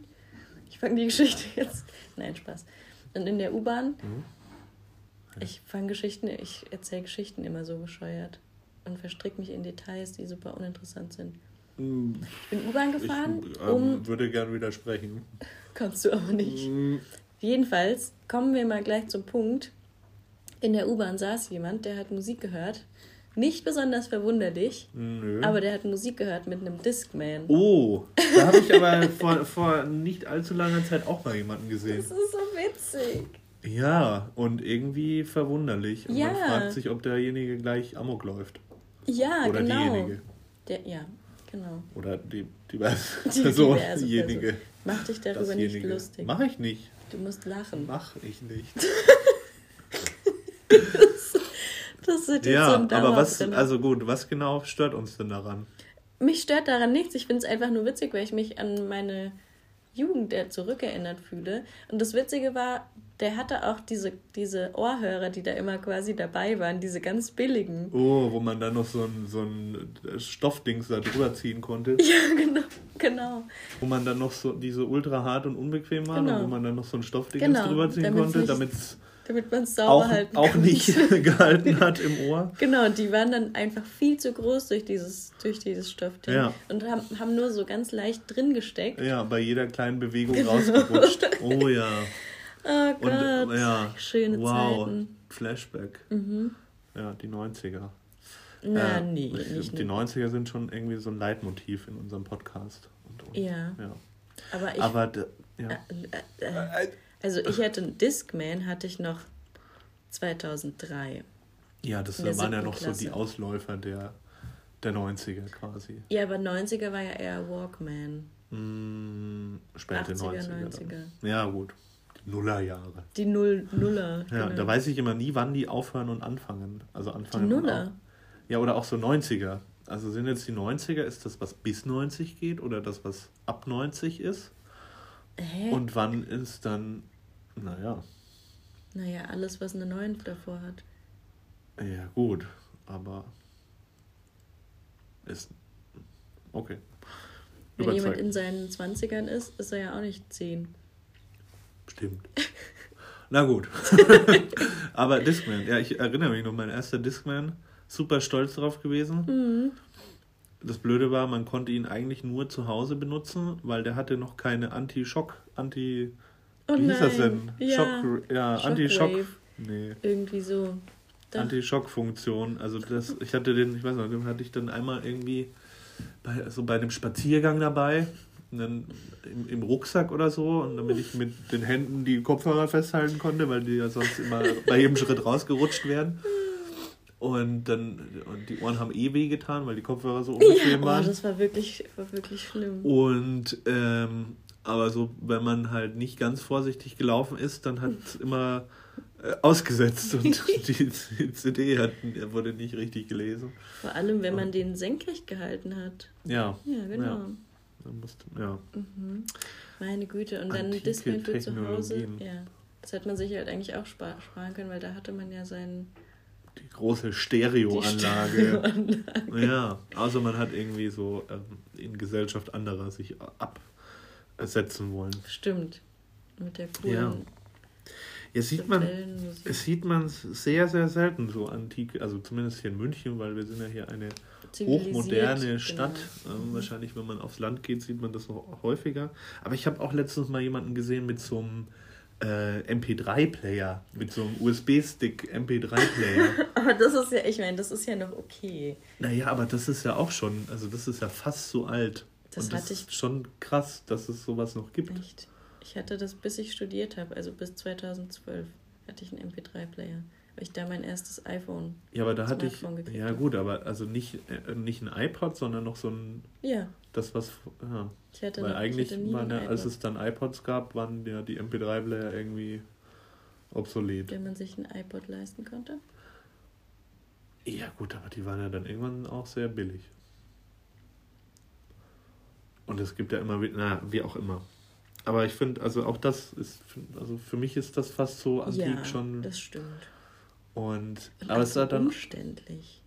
Ich fange die Geschichte jetzt. Nein, Spaß. Und in der U-Bahn mhm. Ich fange Geschichten, ich erzähle Geschichten immer so bescheuert und verstricke mich in Details, die super uninteressant sind. Mm. Ich bin U-Bahn gefahren. Ich ähm, um, würde gern widersprechen. Kannst du aber nicht. Mm. Jedenfalls kommen wir mal gleich zum Punkt. In der U-Bahn saß jemand, der hat Musik gehört. Nicht besonders verwunderlich, Nö. aber der hat Musik gehört mit einem Discman. Oh, da habe ich aber vor, vor nicht allzu langer Zeit auch mal jemanden gesehen. Das ist so witzig. Ja, und irgendwie verwunderlich. Und ja. man fragt sich, ob derjenige gleich Amok läuft. Ja, Oder genau. diejenige. Der, ja, genau. Oder die, die, die Person, diejenige. Person. Mach dich darüber dasjenige. nicht lustig. Mach ich nicht. Du musst lachen. Mach ich nicht. das, das wird jetzt ja, aber was, also gut, was genau stört uns denn daran? Mich stört daran nichts. Ich finde es einfach nur witzig, weil ich mich an meine Jugend zurückerinnert fühle. Und das Witzige war, der hatte auch diese, diese Ohrhörer, die da immer quasi dabei waren, diese ganz billigen. Oh, wo man dann noch so ein, so ein Stoffdings da drüber ziehen konnte. Ja, genau, genau. Wo man dann noch so diese ultra hart und unbequem waren genau. und wo man dann noch so ein Stoffdings genau, drüber ziehen konnte, damit es damit man es sauber auch, halten kann. Auch nicht gehalten hat im Ohr. Genau, die waren dann einfach viel zu groß durch dieses, durch dieses Stoffding ja. und haben, haben nur so ganz leicht drin gesteckt. Ja, bei jeder kleinen Bewegung genau. rausgerutscht. Oh ja. Oh Gott, Und, ja, schöne wow, Zeiten. Flashback. Mhm. Ja, die 90er. Na, äh, nee, nicht Die 90er sind schon irgendwie so ein Leitmotiv in unserem Podcast. Und, und, ja. ja. Aber ich. Aber, ja. Äh, äh, äh, also ich hatte Discman hatte ich noch 2003. Ja, das waren ja noch Klasse. so die Ausläufer der, der 90er quasi. Ja, aber 90er war ja eher Walkman. Mm, späte 80er, 90er. 90er. Ja, gut. Nullerjahre. Die Null, Nuller. Ja, genau. da weiß ich immer nie, wann die aufhören und anfangen. Also anfangen. Die Nuller? ja, oder auch so 90er. Also sind jetzt die 90er, ist das, was bis 90 geht oder das, was ab 90 ist? Hä? Und wann ist dann, naja. Naja, alles, was eine 9 davor hat. Ja, gut, aber ist. Okay. Wenn jemand in seinen 20ern ist, ist er ja auch nicht 10. Stimmt. Na gut. Aber Discman, ja, ich erinnere mich noch, mein erster Discman, super stolz drauf gewesen. Mhm. Das Blöde war, man konnte ihn eigentlich nur zu Hause benutzen, weil der hatte noch keine Anti-Schock, Anti... Oh wie hieß das denn? Ja, Schock, ja Anti-Schock. Nee. Irgendwie so. Anti-Schock-Funktion. Also das, ich hatte den, ich weiß nicht, den hatte ich dann einmal irgendwie bei, so bei einem Spaziergang dabei dann im, im, Rucksack oder so und damit ich mit den Händen die Kopfhörer festhalten konnte, weil die ja sonst immer bei jedem Schritt rausgerutscht werden. Und dann und die Ohren haben eh weh getan, weil die Kopfhörer so unbequem ja, waren. Oh, das war wirklich, war wirklich schlimm. Und ähm, aber so, wenn man halt nicht ganz vorsichtig gelaufen ist, dann hat es immer äh, ausgesetzt und die, die CD hat, wurde nicht richtig gelesen. Vor allem, wenn man den senkrecht gehalten hat. Ja. Ja, genau. Ja. Man musste, ja. Mhm. Meine Güte. Und dann für zu Hause. Ja. Das hätte man sich halt eigentlich auch spar sparen können, weil da hatte man ja seinen. Die große Stereoanlage. Stereoanlage. Ja, also man hat irgendwie so ähm, in Gesellschaft anderer sich absetzen wollen. Stimmt. Mit der coolen Ja. Jetzt sieht man, es sieht man sehr, sehr selten so antike, also zumindest hier in München, weil wir sind ja hier eine hochmoderne Stadt. genau. Ähm, wahrscheinlich, wenn man aufs Land geht, sieht man das noch häufiger. Aber ich habe auch letztens mal jemanden gesehen mit so einem äh, MP3-Player, mit so einem USB-Stick MP3-Player. Aber das ist ja, ich meine, das ist ja noch okay. naja, aber das ist ja auch schon, also das ist ja fast so alt. Das Und das hatte ich- ist schon krass, dass es sowas noch gibt. Echt. Ich hatte das, bis ich studiert habe, also bis 2012, hatte ich einen MP3-Player. Weil ich da mein erstes iPhone. Ja, aber da hatte ich, ja gut, aber also nicht, äh, nicht ein iPod, sondern noch so ein, Ja, das was, ja. ich hatte, Weil noch, eigentlich ich hatte waren ja, als es dann iPods gab, waren ja die MP3-Player irgendwie obsolet. wenn man sich ein iPod leisten konnte. Ja gut, aber die waren ja dann irgendwann auch sehr billig. Und es gibt ja immer, wie- na, wie auch immer. Aber ich finde, also auch das ist, also für mich ist das fast so antik ja, schon. das stimmt. Und, Und aber es war dann, umständlich.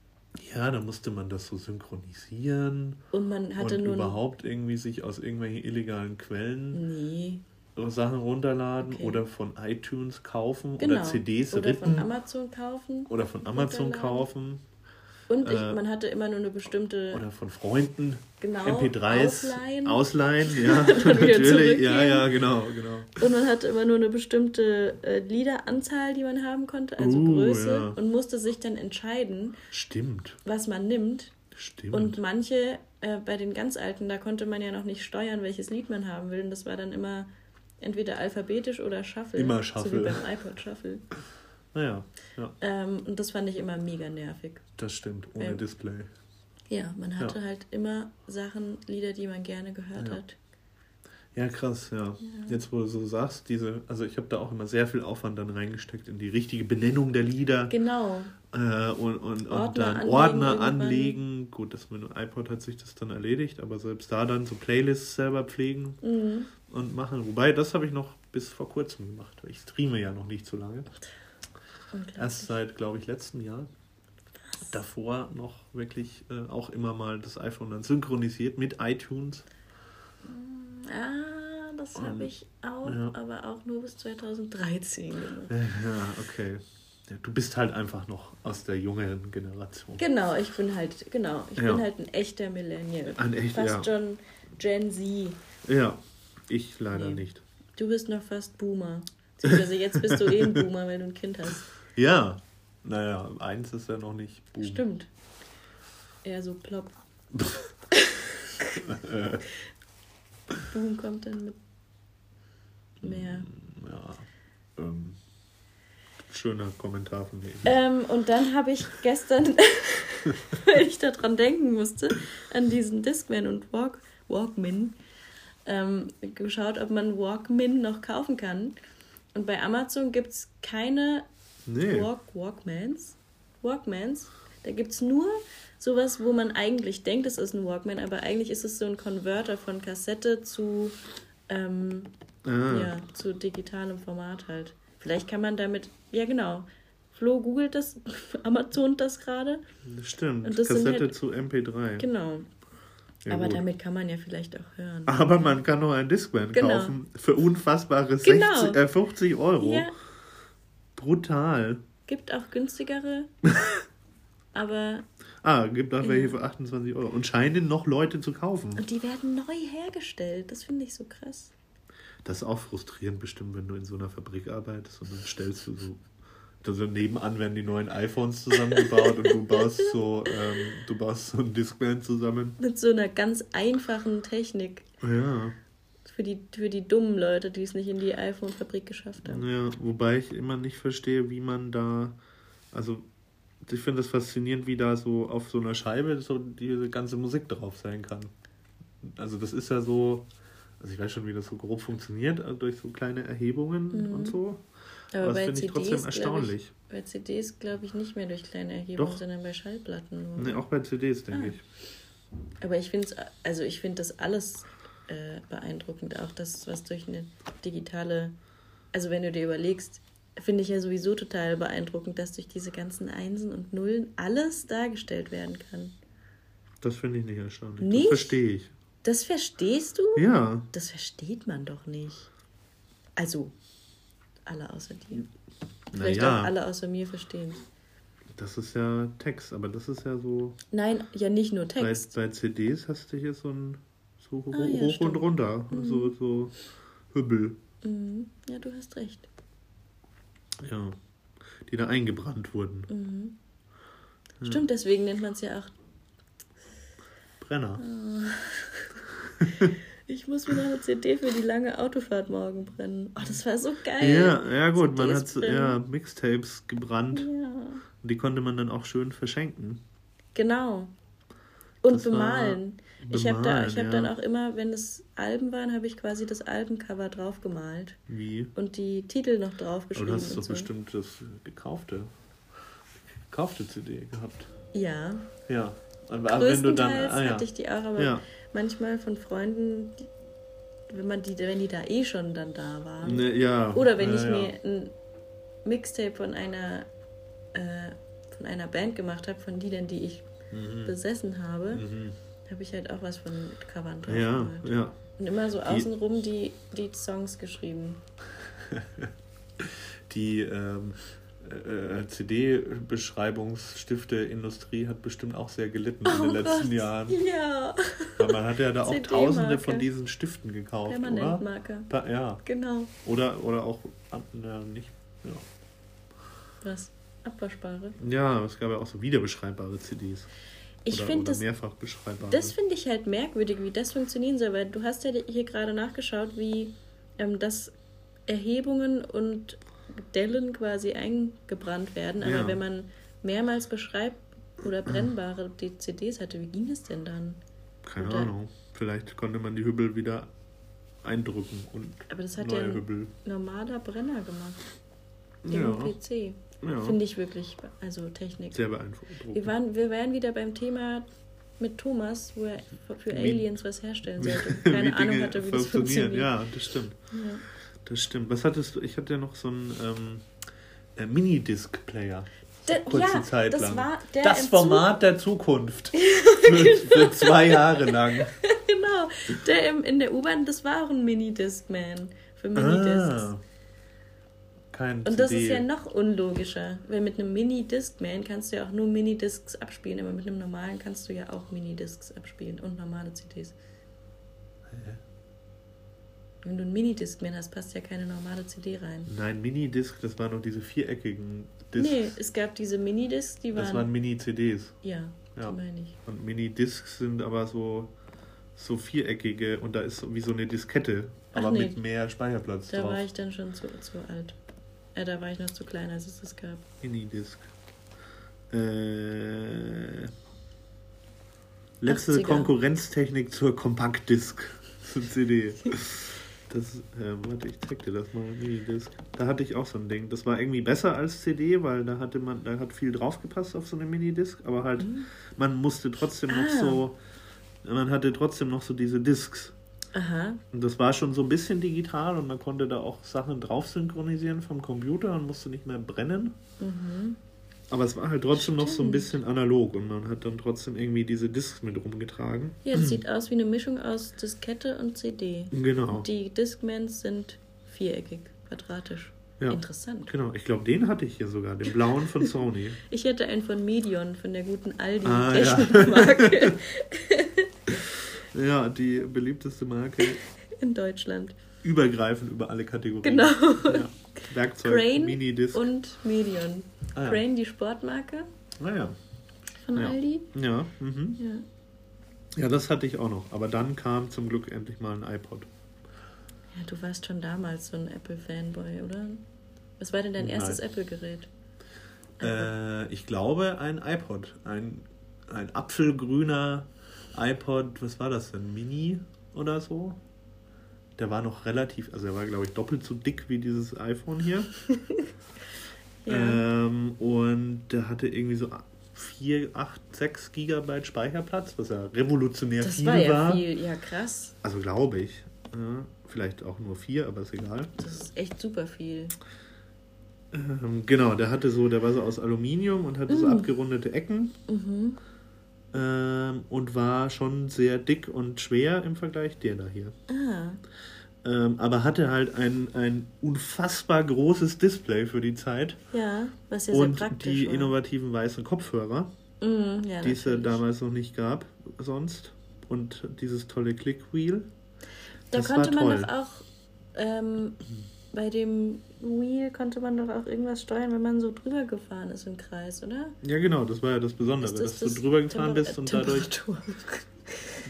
ja, da musste man das so synchronisieren Und man hatte und nur überhaupt irgendwie sich aus irgendwelchen illegalen Quellen Nee, Sachen runterladen Okay. oder von iTunes kaufen genau. oder CDs Oder von rippen Amazon kaufen. oder von Amazon kaufen Und ich, äh, man hatte immer nur eine bestimmte oder von Freunden genau, MP3s Ausleihen. ausleihen, ja, natürlich, ja, ja, genau, genau. Und man hatte immer nur eine bestimmte äh, Liederanzahl, die man haben konnte, also Uh, Größe, ja. und musste sich dann entscheiden, Stimmt, was man nimmt. stimmt. Und manche, äh, bei den ganz alten, da konnte man ja noch nicht steuern, welches Lied man haben will. Und das war dann immer entweder alphabetisch oder Shuffle. Immer So Shuffle. wie beim iPod Shuffle. naja, ja, Ähm, und das fand ich immer mega nervig. das stimmt, ohne Ja. Display. Ja, man hatte halt immer Sachen, Lieder, die man gerne gehört Ja. hat. Ja, krass, ja. Jetzt, wo du so sagst, diese, also ich habe da auch immer sehr viel Aufwand dann reingesteckt in die richtige Benennung der Lieder Genau. äh, und, und, und Ordner dann anlegen Ordner irgendwann. anlegen. Gut, das mit dem iPod hat sich das dann erledigt, aber selbst da dann so Playlists selber pflegen Mhm. und machen. Wobei, das habe ich noch bis vor kurzem gemacht. Ich streame ja noch nicht so lange. Erst seit, glaube ich, letztem Jahr. Davor noch wirklich äh, auch immer mal das iPhone dann synchronisiert mit iTunes. Ah, das habe ich auch, ja. aber auch nur bis 2013 gemacht. Ja, okay. Du bist halt einfach noch aus der jüngeren Generation. Genau, ich bin halt, genau, ich Ja. bin halt ein echter Millennial. Ein echt, Fast ja. schon Gen Z. Ja, ich leider Nee. nicht. Du bist noch fast Boomer. Also jetzt bist du eh ein Boomer, weil du ein Kind hast. Ja, naja, eins ist ja noch nicht Boom. Stimmt. Eher so plopp. Boom kommt dann mit mehr. ja, ähm, schöner Kommentar von mir. Ähm, und dann habe ich gestern, weil ich daran denken musste, an diesen Discman und Walk, Walkman, ähm, geschaut, ob man Walkman noch kaufen kann. Und bei Amazon gibt es keine nee, Walk, Walkmans. Walkmans. Da gibt es nur sowas, wo man eigentlich denkt, es ist ein Walkman, aber eigentlich ist es so ein Konverter von Kassette zu, ähm, ah, ja, zu digitalem Format halt. Vielleicht kann man damit, ja genau. Flo googelt das, Amazon das gerade. stimmt. Und das Kassette halt- zu MP3. Genau. Ja, aber gut. damit kann man ja vielleicht auch hören. Aber man kann noch ein Discman Genau. kaufen für unfassbare 60, Genau. äh, 50 Euro. Ja, Brutal. gibt auch günstigere. aber Ah, gibt auch Ja. welche für 28 Euro. Und scheinen noch Leute zu kaufen. und die werden neu hergestellt. Das finde ich so krass. Das ist auch frustrierend bestimmt, wenn du in so einer Fabrik arbeitest und dann stellst du so. Also nebenan werden die neuen iPhones zusammengebaut und du baust so, ähm, du baust so ein Discman zusammen. Mit so einer ganz einfachen Technik. Ja, Für die, für die dummen Leute, die es nicht in die iPhone-Fabrik geschafft haben. ja, wobei ich immer nicht verstehe, wie man da, also ich finde das faszinierend, wie da so auf so einer Scheibe so diese ganze Musik drauf sein kann. Also das ist ja so, also ich weiß schon, wie das so grob funktioniert, also durch so kleine Erhebungen Mhm. und so. Aber Aber das finde ich trotzdem erstaunlich. Ich, bei CDs glaube ich nicht mehr durch kleine Erhebungen, Doch. sondern bei Schallplatten nur. Ne, auch bei CDs, denke Ah. ich. Aber ich finde es, also ich finde das alles äh, beeindruckend. Auch das, was durch eine digitale, also wenn du dir überlegst, finde ich ja sowieso total beeindruckend, dass durch diese ganzen Einsen und Nullen alles dargestellt werden kann. Das finde ich nicht erstaunlich. Nicht? Das verstehe ich. Das verstehst du? Ja. Das versteht man doch nicht. Also, alle außer dir. Vielleicht Naja. auch alle außer mir verstehen. Das ist ja Text, aber das ist ja so. Nein, ja nicht nur Bei, Text. bei CDs hast du hier so ein so Ah, ja, hoch und runter. So, so Hübbel. Mhm. Ja, du hast recht. Ja. Die da eingebrannt wurden. Mhm. Stimmt, deswegen nennt man es ja auch. Brenner. Ich muss mir noch eine CD für die lange Autofahrt morgen brennen. Oh, das war so geil. Ja, ja gut, man CDs hat so- brennen. ja, Mixtapes gebrannt. Ja. Die konnte man dann auch schön verschenken. Genau. Und Das war- bemalen. ich habe da, bemalen, ich habe ja. dann auch immer, wenn es Alben waren, habe ich quasi das Albencover drauf gemalt Wie? und die Titel noch Aber draufgeschrieben. du hast und doch so. bestimmt das gekaufte, gekaufte CD gehabt. Ja. Ja. Aber wenn du dann. Ah, ja. hatte ich die auch, aber Ja. manchmal von Freunden, die, wenn man die, wenn die da eh schon dann da waren. Ne, ja. Oder wenn ja, ich mir ein Mixtape von einer äh, von einer Band gemacht habe, von Liedern, die ich Mhm. besessen habe, Mhm. habe ich halt auch was von Covern drauf Ja, ja. Und immer so außenrum die, die Songs geschrieben. Die ähm, äh, CD-Beschreibungsstifte-Industrie hat bestimmt auch sehr gelitten in Oh den letzten Gott. Jahren. Ja, Weil man hat ja da auch tausende von diesen Stiften gekauft, oder? Permanentmarker. Pa- Ja. Genau. Oder, oder auch, ja, nicht. Ja. Was? Abwaschbare. ja, es gab ja auch so wiederbeschreibbare CDs. Ich finde das, mehrfach beschreibbare. das finde ich halt merkwürdig, wie das funktionieren soll, weil du hast ja hier gerade nachgeschaut, wie ähm, das Erhebungen und Dellen quasi eingebrannt werden. Aber Ja. wenn man mehrmals beschreibt oder brennbare die CDs hatte, wie ging es denn dann? Keine oder- Ahnung. Vielleicht konnte man die Hübbel wieder eindrücken und Aber das hat neue ja ein Hübbel. normaler Brenner gemacht. Im Ja, PC. Ja. Finde ich wirklich, also Technik. sehr beeindruckend. Wir, waren, wir wären wieder beim Thema mit Thomas, wo er für Wie- Aliens was herstellen sollte. Wie Keine Ahnung Dinge hatte, wie das funktioniert. Ja, das stimmt. Ja. Das stimmt. Was hattest du? Ich hatte ja noch so einen ähm, äh, Minidisc-Player. Kurze ja, Zeit das lang. war der das Format der Zukunft. für, für zwei Jahre lang. genau. Der im, in der U-Bahn, das war auch ein Minidiscman für Minidiscs. Ah, kein Und das CD. ist ja noch unlogischer, weil mit einem Mini-Discman kannst du ja auch nur Minidiscs abspielen, aber mit einem normalen kannst du ja auch Minidiscs abspielen und normale CDs. Wenn du einen Minidiscman hast, passt ja keine normale CD rein. Nein, Minidisc, das waren noch diese viereckigen Discs. Nee, es gab diese Minidiscs, die das waren. waren Mini-CDs. ja, Ja. die meine ich. Und Minidiscs sind aber so, so viereckige und da ist so wie so eine Diskette, Ach aber nee. mit mehr Speicherplatz Da drauf. war ich dann schon zu, zu alt. Äh, da war ich noch zu klein, als es das gab. Minidisc. Äh, letzte 80er. Konkurrenztechnik zur Kompaktdisc. Zur CD. Das, äh, warte, ich zeig dir das mal, Minidisc. Da hatte ich auch so ein Ding. Das war irgendwie besser als CD, weil da hatte man, da hat viel draufgepasst auf so eine Minidisc, aber halt, man musste trotzdem noch Mhm. Ah. so, man hatte trotzdem noch so diese Discs. Aha. Und das war schon so ein bisschen digital und man konnte da auch Sachen drauf synchronisieren vom Computer und musste nicht mehr brennen. Mhm. Aber es war halt trotzdem noch so ein Stimmt. bisschen analog und man hat dann trotzdem irgendwie diese Discs mit rumgetragen. Ja, das sieht aus wie eine Mischung aus Diskette und CD. Genau. Die Discmans sind viereckig, quadratisch. Ja. Interessant. Genau, ich glaube, den hatte ich hier sogar, den blauen von Sony. Ich hätte einen von Medion, von der guten Aldi Ah, ja. Ja, die beliebteste Marke, in Deutschland. übergreifend über alle Kategorien. Genau. Ja. Werkzeug, Crane Minidisc. und Medion. Ah, ja. Crane, die Sportmarke Naja, von Ja. Aldi. ja. Mhm. Ja. Ja, das hatte ich auch noch. Aber dann kam zum Glück endlich mal ein iPod. ja, du warst schon damals so ein Apple-Fanboy, oder? Was war denn dein Nein. erstes Apple-Gerät? Äh, ich glaube ein iPod. Ein, ein apfelgrüner iPod, was war das denn? Mini oder so? Der war noch relativ, also der war glaube ich doppelt so dick wie dieses iPhone hier. Ja. Ähm, und der hatte irgendwie so 4, 8, 6 Gigabyte Speicherplatz, was ja revolutionär Das viel war ja war. viel, ja krass. Also glaube ich. Ja, vielleicht auch nur 4, aber ist egal. Das ist echt super viel. Ähm, genau, der hatte so, der war so aus Aluminium und hatte so Mm. abgerundete Ecken. Mhm. Ähm, und war schon sehr dick und schwer im Vergleich der da hier. Ah, Ähm, aber hatte halt ein, ein unfassbar großes Display für die Zeit ja, was ja sehr und praktisch die war. innovativen weißen Kopfhörer, Mhm, ja, die es ja damals noch nicht gab sonst. Und dieses tolle Clickwheel. Da das konnte war man toll. doch auch, ähm, bei dem Wheel konnte man doch auch irgendwas steuern, wenn man so drüber gefahren ist im Kreis, oder? Ja, genau, das war ja das Besondere, das dass das du drüber gefahren Temper- bist und dadurch.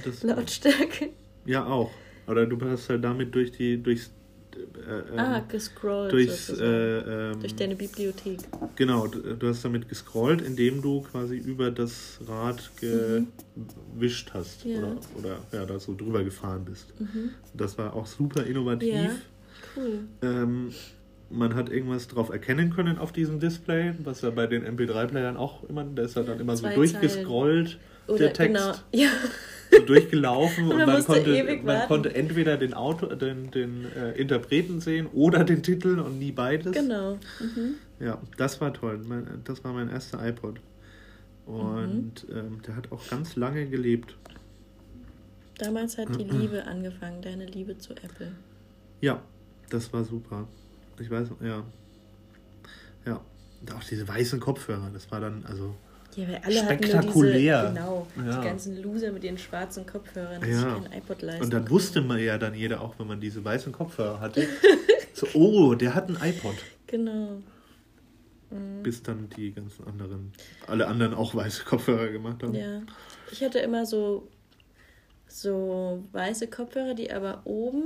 Das, Lautstärke. ja, auch. Oder du hast halt damit durch die. durchs. Äh, ähm, ah, gescrollt. durchs. Äh, ähm, Durch deine Bibliothek. Genau, du du hast damit gescrollt, indem du quasi über das Rad gewischt hast. Mhm. Ja. Oder, oder ja, da so drüber gefahren bist. Mhm. Das war auch super innovativ. Ja. Cool. Ähm, man hat irgendwas drauf erkennen können auf diesem Display, was ja bei den MP3-Playern auch immer, da ist ja dann immer so Zwei durchgescrollt, Oder der Text. genau. Ja. so durchgelaufen Und und, man konnte, man konnte entweder den Auto, den, den äh, Interpreten sehen oder den Titel und nie beides. Genau. Mhm. Ja, das war toll. Mein, das war mein erster iPod. Und Mhm. ähm, der hat auch ganz lange gelebt. Damals hat die Liebe angefangen, deine Liebe zu Apple. Ja, das war super. Ich weiß, ja. Ja. Und auch diese weißen Kopfhörer, das war dann, also. Ja, weil alle Spektakulär. diese, genau, Ja. die ganzen Loser mit ihren schwarzen Kopfhörern, die Ja. sich kein iPod leisten Und dann wusste man ja dann jeder auch, wenn man diese weißen Kopfhörer hatte, so, oh, der hat ein iPod. Genau. Mhm. Bis dann die ganzen anderen, alle anderen auch weiße Kopfhörer gemacht haben. Ja. Ich hatte immer so, so weiße Kopfhörer, die aber oben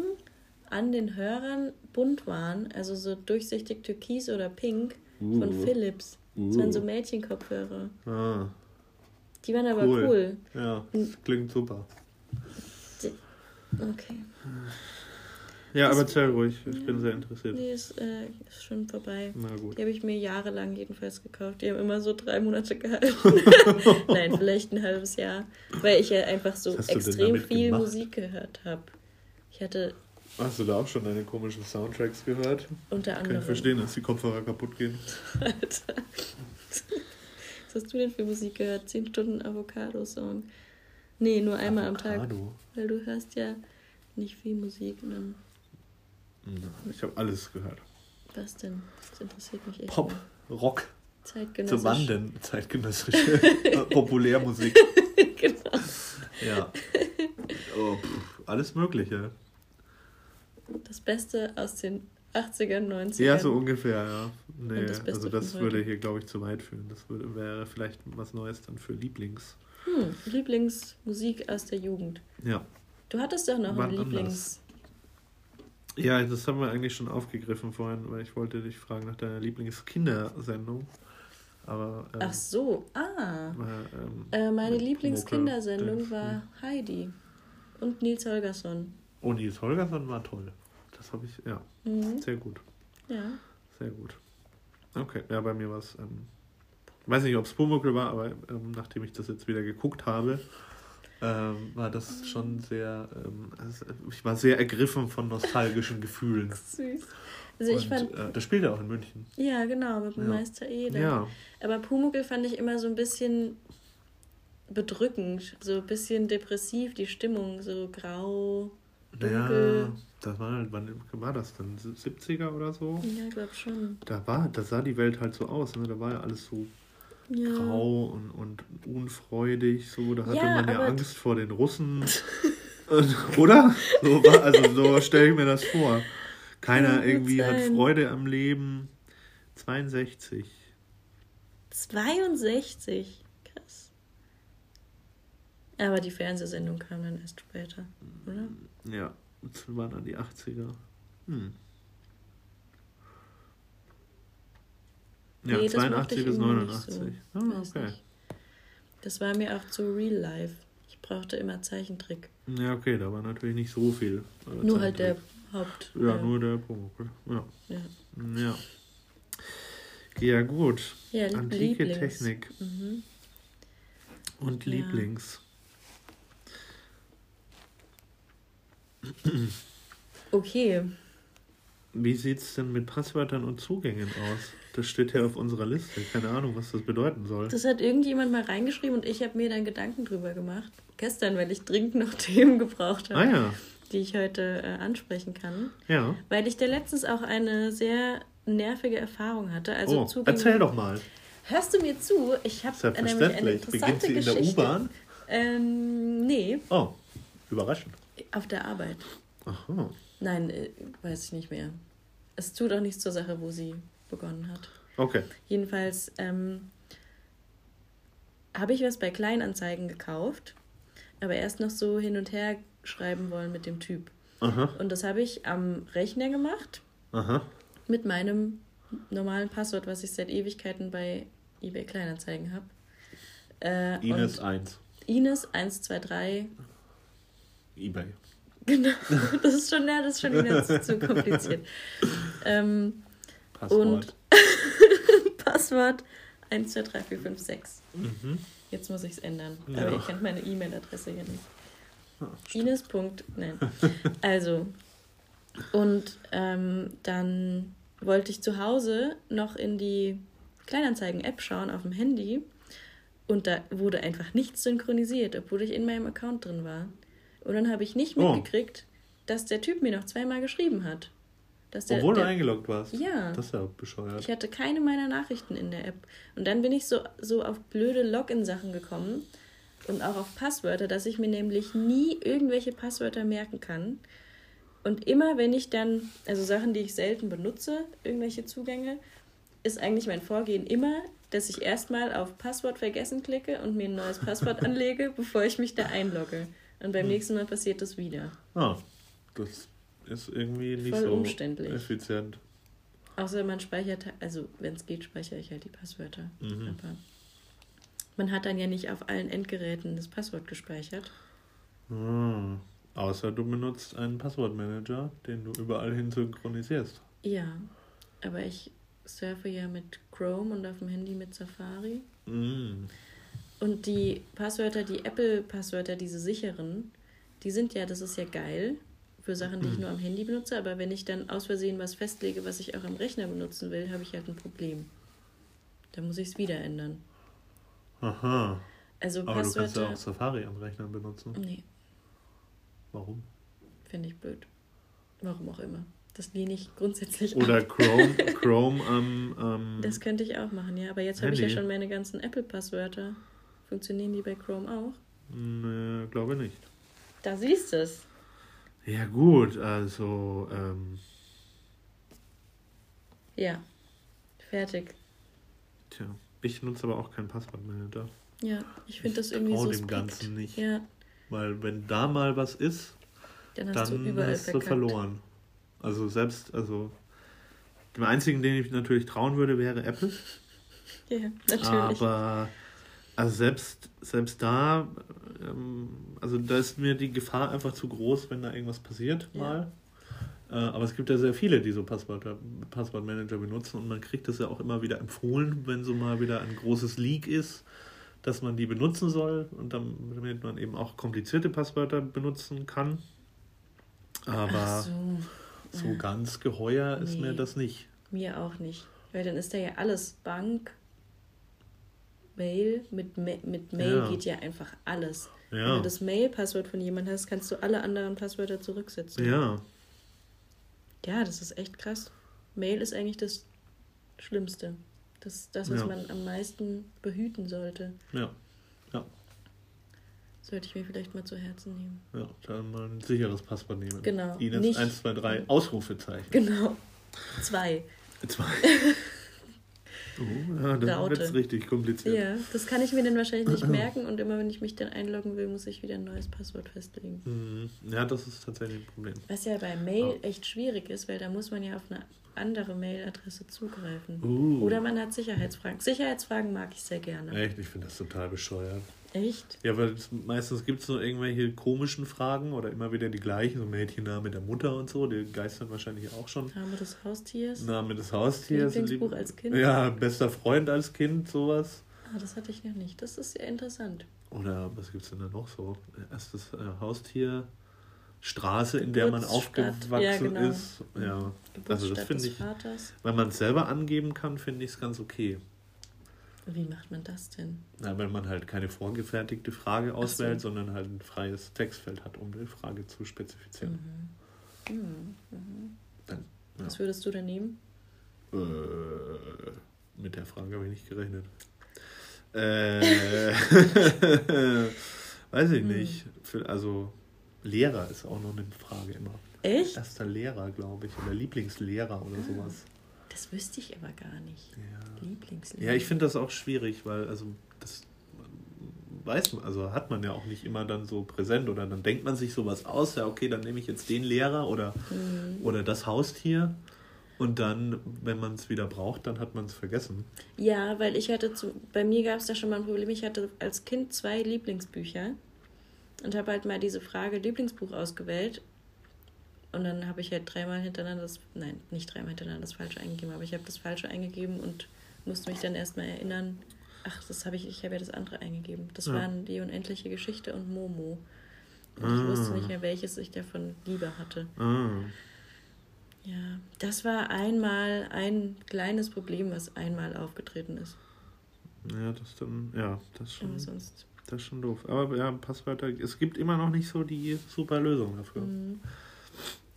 an den Hörern bunt waren. Also so durchsichtig türkis oder pink von Uh. Philips. Das waren so Uh. Mädchenkopfhörer. Ah, Die waren aber Cool. cool. ja, das klingt super. Okay. Ja, aber erzähl ruhig, ich bin sehr interessiert. Nee, ist, äh, ist schon vorbei. Na gut. Die habe ich mir jahrelang jedenfalls gekauft. Die haben immer so drei Monate gehalten. Nein, vielleicht ein halbes Jahr. Weil ich ja einfach so extrem viel? Musik gehört habe. Ich hatte Hast du da auch schon deine komischen Soundtracks gehört? unter Kann anderem. ich verstehen, dass die Kopfhörer kaputt gehen. Alter. Was hast du denn für Musik gehört? 10 Stunden Avocado-Song. Nee, nur einmal am Tag. Avocado? Weil du hörst ja nicht viel Musik. Na, Ich habe alles gehört. was denn? Das interessiert mich echt. Pop, Rock. Zeitgenössisch. zu Wanden, zeitgenössische äh, Populärmusik. genau. Ja. Oh, pff, alles Mögliche. Das Beste aus den 80ern, 90ern. Ja, so ungefähr, ja. Nee, das also das würde hier, glaube ich, zu weit führen. Das würde, wäre vielleicht was Neues dann für Lieblings. Hm, Lieblingsmusik aus der Jugend. Ja. Du hattest doch noch Wann einen anders? Lieblings... Ja, das haben wir eigentlich schon aufgegriffen vorhin, weil ich wollte dich fragen nach deiner Lieblingskindersendung. Aber ähm, Ach so, ah. äh, ähm, Äh, meine Lieblingskindersendung war Heidi und Nils Holgersson. Oh, Nils Holgersson war toll. Das habe ich, ja, Mhm. sehr gut. Ja. Sehr gut. Okay, ja, bei mir war es, ähm, weiß nicht, ob es Pumuckl war, aber ähm, nachdem ich das jetzt wieder geguckt habe, ähm, war das schon sehr, also ich war sehr ergriffen von nostalgischen Gefühlen. Süß. Also ich Und, fand, äh, das spielt er auch in München. ja genau, mit dem Ja. Meister Eder. Ja, Aber Pumuckl fand ich immer so ein bisschen bedrückend, so ein bisschen depressiv, die Stimmung, so grau, dunkel. ja, das war halt, wann war das denn? 70er oder so? Ja, glaub schon. Da war, da sah die Welt halt so aus, ne? Da war ja alles so Ja. grau und, und unfreudig, so, da hatte Ja, man ja Angst vor den Russen. Oder? So war, also so stelle ich mir das vor. Keiner irgendwie hat. Freude am Leben. 62. 62. Aber die Fernsehsendung kam dann erst später, oder? Ja, das waren dann die 80er. Hm. Ja, Nee, das mochte 82 ich bis irgendwie nicht 89. so. Ah, okay. nicht. Das war mir auch zu real life. Ich brauchte immer Zeichentrick. Ja, okay, da war natürlich nicht so viel. äh, Nur halt der. Haupt. Ja, äh, nur der Pumuckl. Ja. Ja, Ja. Ja, gut. ja Antike Lieblings. Technik. Mhm. Und Ja. Lieblings. Okay. Wie sieht es denn mit Passwörtern und Zugängen aus? Das steht ja auf unserer Liste. Keine Ahnung, was das bedeuten soll. Das hat irgendjemand mal reingeschrieben und ich habe mir dann Gedanken drüber gemacht. Gestern, weil ich dringend noch Themen gebraucht habe, Ah ja, die ich heute äh, ansprechen kann. ja. Weil ich da letztens auch eine sehr nervige Erfahrung hatte. Also oh, Zugänge- erzähl doch mal. Hörst du mir zu? Ich habe nämlich eine Selbstverständlich. Beginnt interessante sie in der. U-Bahn? Ähm, nee, Oh, überraschend. Auf der Arbeit. Aha. Nein, äh, weiß ich nicht mehr. Es tut auch nichts zur Sache, wo sie begonnen hat. Okay. Jedenfalls ähm, habe ich was bei Kleinanzeigen gekauft, aber erst noch so hin und her schreiben wollen mit dem Typ. Aha. Und das habe ich am Rechner gemacht Aha. mit meinem normalen Passwort, was ich seit Ewigkeiten bei eBay Kleinanzeigen habe. Äh, Ines und 1. Ines 123 Ebay. Genau, das ist schon, ja, das ist schon wieder zu, zu kompliziert. Ähm, Passwort. und Passwort 1, 2, 3, 4, 5, 6. Mhm. Jetzt muss ich es ändern. Ja. Aber ihr kennt meine E-Mail-Adresse hier nicht. Ah, Ines. Punkt, nein. Also, und ähm, dann wollte ich zu Hause noch in die Kleinanzeigen-App schauen auf dem Handy und da wurde einfach nichts synchronisiert, obwohl ich in meinem Account drin war. Und dann habe ich nicht Oh. mitgekriegt, dass der Typ mir noch zweimal geschrieben hat. Dass der, Obwohl der, du eingeloggt warst. Ja. Das ist ja bescheuert. ich hatte keine meiner Nachrichten in der App. Und dann bin ich so, so auf blöde Login-Sachen gekommen und auch auf Passwörter, dass ich mir nämlich nie irgendwelche Passwörter merken kann. Und immer, wenn ich dann, also Sachen, die ich selten benutze, irgendwelche Zugänge, ist eigentlich mein Vorgehen immer, dass ich erstmal auf Passwort vergessen klicke und mir ein neues Passwort anlege, bevor ich mich da einlogge. Und beim nächsten Mal passiert das wieder. Ah, das ist irgendwie nicht Voll so umständlich. effizient. Außer man speichert, also wenn es geht, speichere ich halt die Passwörter. Mhm. Aber man hat dann ja nicht auf allen Endgeräten das Passwort gespeichert. Ah, außer du benutzt einen Passwortmanager, den du überall hin synchronisierst. Ja, aber ich surfe ja mit Chrome und auf dem Handy mit Safari. Mm. Und die Passwörter, die Apple-Passwörter, diese sicheren, die sind ja, das ist ja geil für Sachen, die ich nur am Handy benutze. Aber wenn ich dann aus Versehen was festlege, was ich auch am Rechner benutzen will, habe ich halt ein Problem. Da muss ich es wieder ändern. Aha. Also Aber du kannst ja Passwörter. auch Safari am Rechner benutzen. nee, Warum? finde ich blöd. Warum auch immer. Das lehne ich grundsätzlich Oder ab. Chrome, Chrome am. am Das könnte ich auch machen, ja. Aber jetzt habe ich ja schon meine ganzen Apple-Passwörter. Funktionieren die bei Chrome auch? ne, glaube nicht. Da siehst du es. Ja, gut, also. Ähm, Ja. Fertig. tja, ich nutze aber auch keinen Passwortmanager. Ja, ich finde das irgendwie so dem. Ganzen nicht. Ja, Weil, wenn da mal was ist, dann hast du dann überall hast du verloren. Also, selbst, also. Dem einzigen, den ich natürlich trauen würde, wäre Apple. Ja, natürlich. Aber also selbst, selbst da, ähm, also da ist mir die Gefahr einfach zu groß, wenn da irgendwas passiert Ja. mal. Äh, aber es gibt ja sehr viele, die so Passwörter, Passwortmanager benutzen und man kriegt das ja auch immer wieder empfohlen, wenn so mal wieder ein großes Leak ist, dass man die benutzen soll und dann, damit man eben auch komplizierte Passwörter benutzen kann. Aber so. so ganz geheuer ist Nee. mir das nicht. Mir auch nicht. Weil dann ist da ja alles Bank, Mail. Mit, Ma mit Mail Ja. geht ja einfach alles. Wenn Ja. du das Mail-Passwort von jemandem hast, kannst du alle anderen Passwörter zurücksetzen. Ja, Ja, das ist echt krass. Mail ist eigentlich das Schlimmste. Das ist das, was Ja. man am meisten behüten sollte. ja. Sollte ich mir vielleicht mal zu Herzen nehmen. Ja, dann mal ein sicheres Passwort nehmen. Genau, Ines nicht- 123 Ausrufezeichen. Genau. Zwei. Zwei. Oh, ja, dann wird es richtig kompliziert. Ja, das kann ich mir dann wahrscheinlich nicht merken und immer wenn ich mich dann einloggen will, muss ich wieder ein neues Passwort festlegen. Mhm. Ja, das ist tatsächlich ein Problem. Was ja bei Mail echt schwierig ist, weil da muss man ja auf eine andere Mailadresse zugreifen. Uh. Oder man hat Sicherheitsfragen. Sicherheitsfragen mag ich sehr gerne. Echt, ich finde das total bescheuert. Echt? Ja, weil meistens gibt es nur irgendwelche komischen Fragen oder immer wieder die gleichen, so Mädchenname der Mutter und so, die geistern wahrscheinlich auch schon. Name des Haustiers? Name des Haustiers. Lieblingsbuch Lieb- als Kind? Ja, bester Freund als Kind, sowas. Ah, das hatte ich noch nicht. Das ist sehr interessant. Oder was gibt es denn da noch so? Erstes äh, Haustier, Straße, in der man aufgewachsen ja, genau. ist. Ja, also das finde ich. Vaters. Wenn man es selber angeben kann, finde ich es ganz okay. Wie macht man das denn? Na, wenn man halt keine vorgefertigte Frage auswählt, so. sondern halt ein freies Textfeld hat, um die Frage zu spezifizieren. Mhm. Mhm. Mhm. Dann, ja. Was würdest du denn nehmen? Äh, mit der Frage habe ich nicht gerechnet. Äh, weiß ich hm. nicht. Also Lehrer ist auch noch eine Frage immer. Echt? Erster Lehrer, glaube ich. Oder Lieblingslehrer oder ah, sowas. Das wüsste ich aber gar nicht. Ja. Lieblingslehrer. Ja, ich finde das auch schwierig, weil also das weiß man, also hat man ja auch nicht immer dann so präsent oder dann denkt man sich sowas aus, ja okay, dann nehme ich jetzt den Lehrer oder, mhm. oder das Haustier. Und dann, wenn man es wieder braucht, dann hat man es vergessen. Ja, weil ich hatte zu, bei mir gab es da schon mal ein Problem. Ich hatte als Kind zwei Lieblingsbücher und habe halt mal diese Frage Lieblingsbuch ausgewählt. Und dann habe ich halt dreimal hintereinander das, nein, nicht dreimal hintereinander das Falsche eingegeben, aber ich habe das Falsche eingegeben und musste mich dann erstmal erinnern, ach, das habe ich, ich habe ja das andere eingegeben. Das ja. waren die unendliche Geschichte und Momo. Und ah. ich wusste nicht mehr, welches ich davon lieber hatte. Ah. Ja, das war einmal ein kleines Problem, was einmal aufgetreten ist. Ja, das dann, ja, das schon. Aber sonst. Das ist schon doof. Aber ja, Passwörter, es gibt immer noch nicht so die super Lösung dafür. Mhm.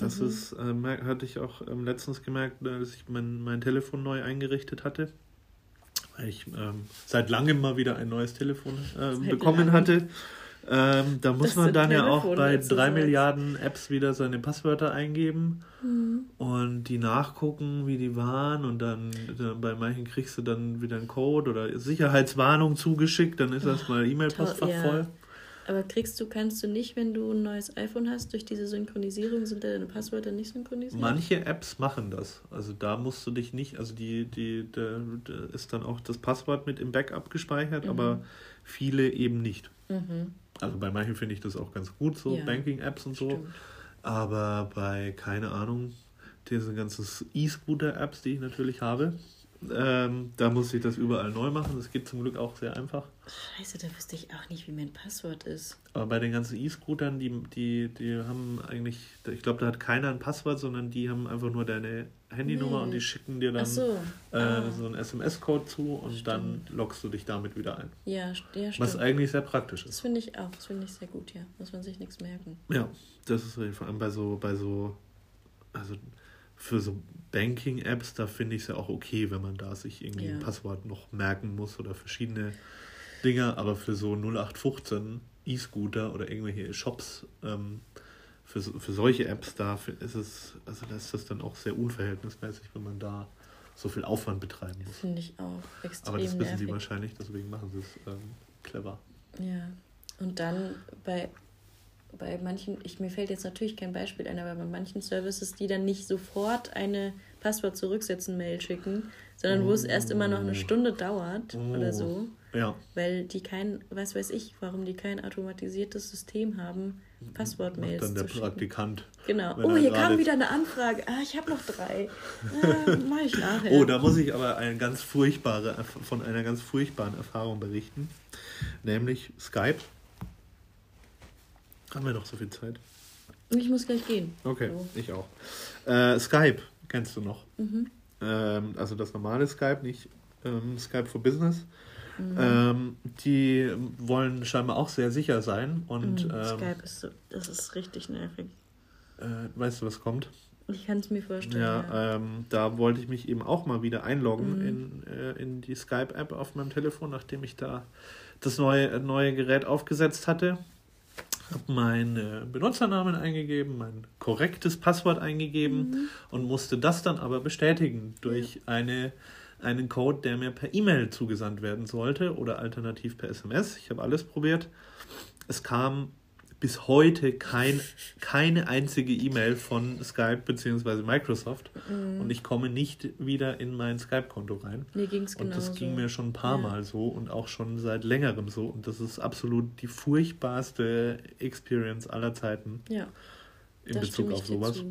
Das mhm. ist, äh, hatte ich auch ähm, letztens gemerkt, als ich mein, mein Telefon neu eingerichtet hatte. Weil ich ähm, seit langem mal wieder ein neues Telefon äh, bekommen langem. hatte. Ähm, da muss das man dann ja auch bei drei Milliarden Apps wieder seine Passwörter eingeben mhm. und die nachgucken, wie die waren und dann, dann, bei manchen kriegst du dann wieder einen Code oder Sicherheitswarnung zugeschickt, dann ist das mal E-Mail-Postfach ja. voll. Aber kriegst du, kannst du nicht, wenn du ein neues iPhone hast, durch diese Synchronisierung sind deine Passwörter nicht synchronisiert? Manche Apps machen das. Also da musst du dich nicht, also die, die, da ist dann auch das Passwort mit im Backup gespeichert, mhm. aber viele eben nicht. Mhm. Also bei manchen finde ich das auch ganz gut, so ja, Banking-Apps und so. Stimmt. Aber bei, keine Ahnung, diese ganzen E-Scooter-Apps, die ich natürlich habe, ähm, da muss ich das überall neu machen. Das geht zum Glück auch sehr einfach. Scheiße, da wüsste ich auch nicht, wie mein Passwort ist. Aber bei den ganzen E-Scootern, die, die, die haben eigentlich, ich glaube, da hat keiner ein Passwort, sondern die haben einfach nur deine Handynummer nee. und die schicken dir dann so. Äh, ah. so einen SMS-Code zu und stimmt. dann loggst du dich damit wieder ein. Ja, ja stimmt. Was eigentlich sehr praktisch ist. Das finde ich auch, das finde ich sehr gut, ja. Muss man sich nichts merken. Ja, das ist vor allem bei so, bei so, also für so Banking-Apps, da finde ich es ja auch okay, wenn man da sich irgendwie ja. ein Passwort noch merken muss oder verschiedene Dinge, aber für so 0815 E-Scooter oder irgendwelche Shops, ähm, für, für solche Apps, da ist es, also da ist das dann auch sehr unverhältnismäßig, wenn man da so viel Aufwand betreiben muss. Finde ich auch extrem. Aber das wissen nervig. sie wahrscheinlich, deswegen machen sie es ähm, clever. Ja. Und dann bei bei manchen, ich, mir fällt jetzt natürlich kein Beispiel ein, aber bei manchen Services, die dann nicht sofort eine Passwort zurücksetzen Mail schicken, sondern wo es erst immer noch eine Stunde dauert oh. oder so. Ja. Weil die kein, was weiß ich, warum die kein automatisiertes System haben, Passwortmails. Dann der Praktikant. Genau. Oh, hier kam wieder eine Anfrage. Ah, ich habe noch drei. Ah, mach ich nachher. Oh, da muss ich aber eine ganz furchtbare, von einer ganz furchtbaren Erfahrung berichten. Nämlich Skype haben wir noch so viel Zeit? Ich muss gleich gehen. Okay, so. ich auch. Äh, Skype kennst du noch. Mhm. Ähm, also das normale Skype, nicht ähm, Skype for Business. Mhm. Ähm, die wollen scheinbar auch sehr sicher sein. Und, mhm, Skype ist so, das ist richtig nervig. Äh, weißt du, was kommt? Ich kann es mir vorstellen. Ja, ja. Ähm, da wollte ich mich eben auch mal wieder einloggen mhm. in, äh, in die Skype-App auf meinem Telefon, nachdem ich da das neue, neue Gerät aufgesetzt hatte habe meinen Benutzernamen eingegeben, mein korrektes Passwort eingegeben mhm. und musste das dann aber bestätigen durch ja. eine, einen Code, der mir per E-Mail zugesandt werden sollte oder alternativ per SMS. Ich habe alles probiert. Es kam bis heute kein, keine einzige E-Mail von Skype bzw. Microsoft mhm. und ich komme nicht wieder in mein Skype-Konto rein. Mir ging es Und das ging mir schon ein paar ja. Mal so und auch schon seit längerem so und das ist absolut die furchtbarste Experience aller Zeiten. Ja. In Bezug auf sowas.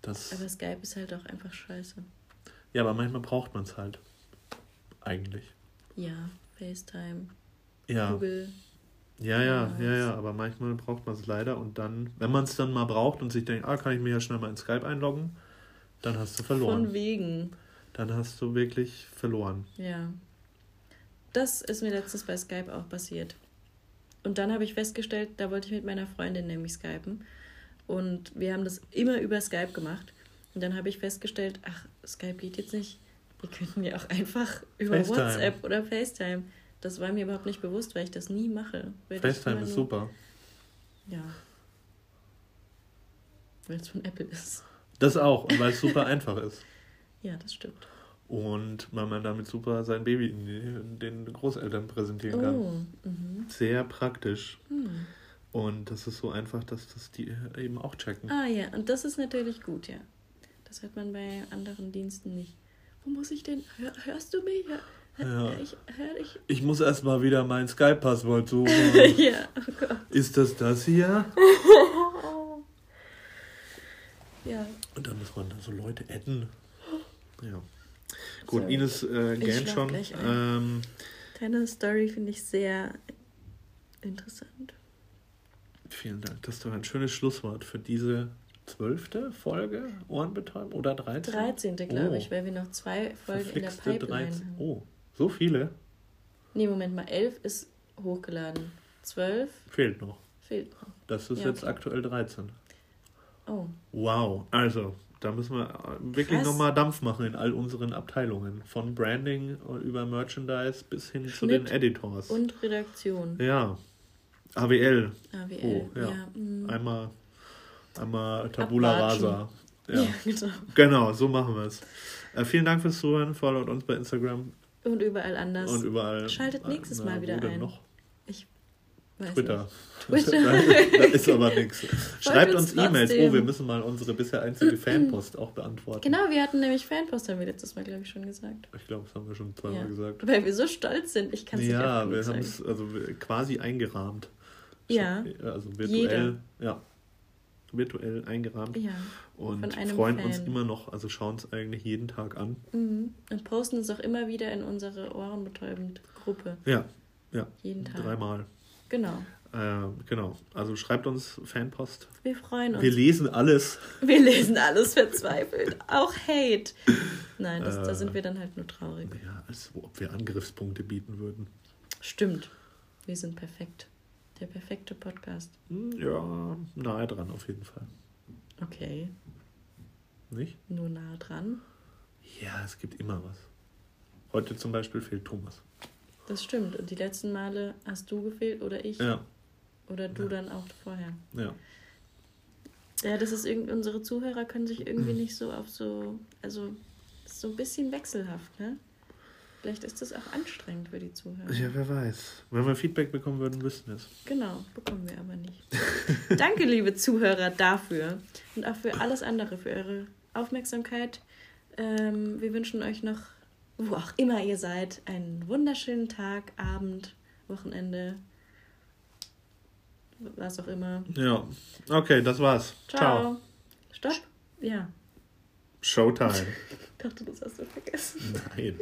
Das aber Skype ist halt auch einfach scheiße. Ja, aber manchmal braucht man es halt. Eigentlich. Ja, FaceTime. Ja. Google. Ja, ja, Ja, ja, aber manchmal braucht man es leider und dann, wenn man es dann mal braucht und sich denkt, ah, kann ich mir ja schnell mal in Skype einloggen, dann hast du verloren. Von wegen. Dann hast du wirklich verloren. Ja. Das ist mir letztens bei Skype auch passiert. Und dann habe ich festgestellt, da wollte ich mit meiner Freundin nämlich skypen. Und wir haben das immer über Skype gemacht. Und dann habe ich festgestellt, ach, Skype geht jetzt nicht. Wir könnten ja auch einfach über FaceTime. WhatsApp oder FaceTime. Das war mir überhaupt nicht bewusst, weil ich das nie mache. Weil FaceTime ist nur- super. Ja. Weil es von Apple ist. Das auch, und weil es super einfach ist. Ja, das stimmt. Und weil man damit super sein Baby den Großeltern präsentieren kann. Oh. Mhm. Sehr praktisch. Hm. Und das ist so einfach, dass das die eben auch checken. Ah ja, und das ist natürlich gut, ja. Das hat man bei anderen Diensten nicht. Wo muss ich denn? Hör, hörst du mich? Ja. ich, dich. Ich muss erstmal wieder mein Skype-Passwort suchen. ja, oh Gott. ist das das hier? Ja, Und dann muss man da so Leute adden. Ja. Gut, So. Ines äh, Ich gähnt schon. Ähm, deine Story finde ich sehr interessant. vielen Dank. Das ist doch ein schönes Schlusswort für diese zwölfte Folge Ohrenbetäuben oder 13? 13. glaube Oh. ich, weil wir noch zwei Folgen in der Pipeline 13. haben. Oh, so viele? Nee, Moment mal, 11 ist hochgeladen. 12 Fehlt noch. fehlt noch. Das ist Ja, jetzt okay. aktuell 13. Oh, Wow, also da müssen wir äh, wirklich nochmal Dampf machen in all unseren Abteilungen. Von Branding über Merchandise bis hin zu Schnitt den Editors. und Redaktion. ja, AWL. AWL. Oh, ja. ja. mm. Einmal, einmal Tabula Abwatschen. Rasa. ja. Ja. genau. Genau, so machen wir es. Äh, vielen Dank fürs Zuhören. Followt uns bei Instagram Und überall anders. und überall. Schaltet nächstes Na, Mal wieder ein. Noch? Weiß Twitter. Twitter. da, da ist aber nichts. Schreibt uns E-Mails. Oh, wir müssen mal unsere bisher einzige Fanpost auch beantworten. Genau, wir hatten nämlich Fanpost, haben wir letztes Mal, glaube ich, schon gesagt. Ich glaube, das haben wir schon zweimal Ja. gesagt. Weil wir so stolz sind. Ich kann es nicht Ja, wir haben es also quasi eingerahmt. Ja. Also virtuell, ja. Virtuell eingerahmt. Ja. Und freuen uns Fan. immer noch, also schauen es eigentlich jeden Tag an. Mhm. Und posten es auch immer wieder in unsere ohrenbetäubend Gruppe. Ja, ja. Jeden Tag. Dreimal. Genau. Äh, genau. Also schreibt uns Fanpost. Wir freuen uns. Wir lesen alles. Wir lesen alles verzweifelt. Auch Hate. Nein, das, da Äh. sind wir dann halt nur traurig. Ja, als ob wir Angriffspunkte bieten würden. Stimmt. Wir sind perfekt. Der perfekte Podcast. Hm, Ja, nahe dran auf jeden Fall. Okay. Nicht? Nur nah dran. Ja, es gibt immer was. Heute zum Beispiel fehlt Thomas. Das stimmt. Und die letzten Male hast du gefehlt oder ich. Ja, Oder du Ja. dann auch vorher. ja. Ja, das ist irgendwie, unsere Zuhörer können sich irgendwie nicht so auf so, also so ein bisschen wechselhaft, ne? Vielleicht ist das auch anstrengend für die Zuhörer. Ja, wer weiß. Wenn wir Feedback bekommen würden, wüssten wir es. Genau, bekommen wir aber nicht. Danke, liebe Zuhörer, dafür und auch für alles andere, für eure Aufmerksamkeit. Ähm, wir wünschen euch noch, wo auch immer ihr seid, einen wunderschönen Tag, Abend, Wochenende, was auch immer. Ja. Okay, das war's. Ciao. Stopp? Ja. Showtime. Ich dachte, das hast du vergessen. Nein.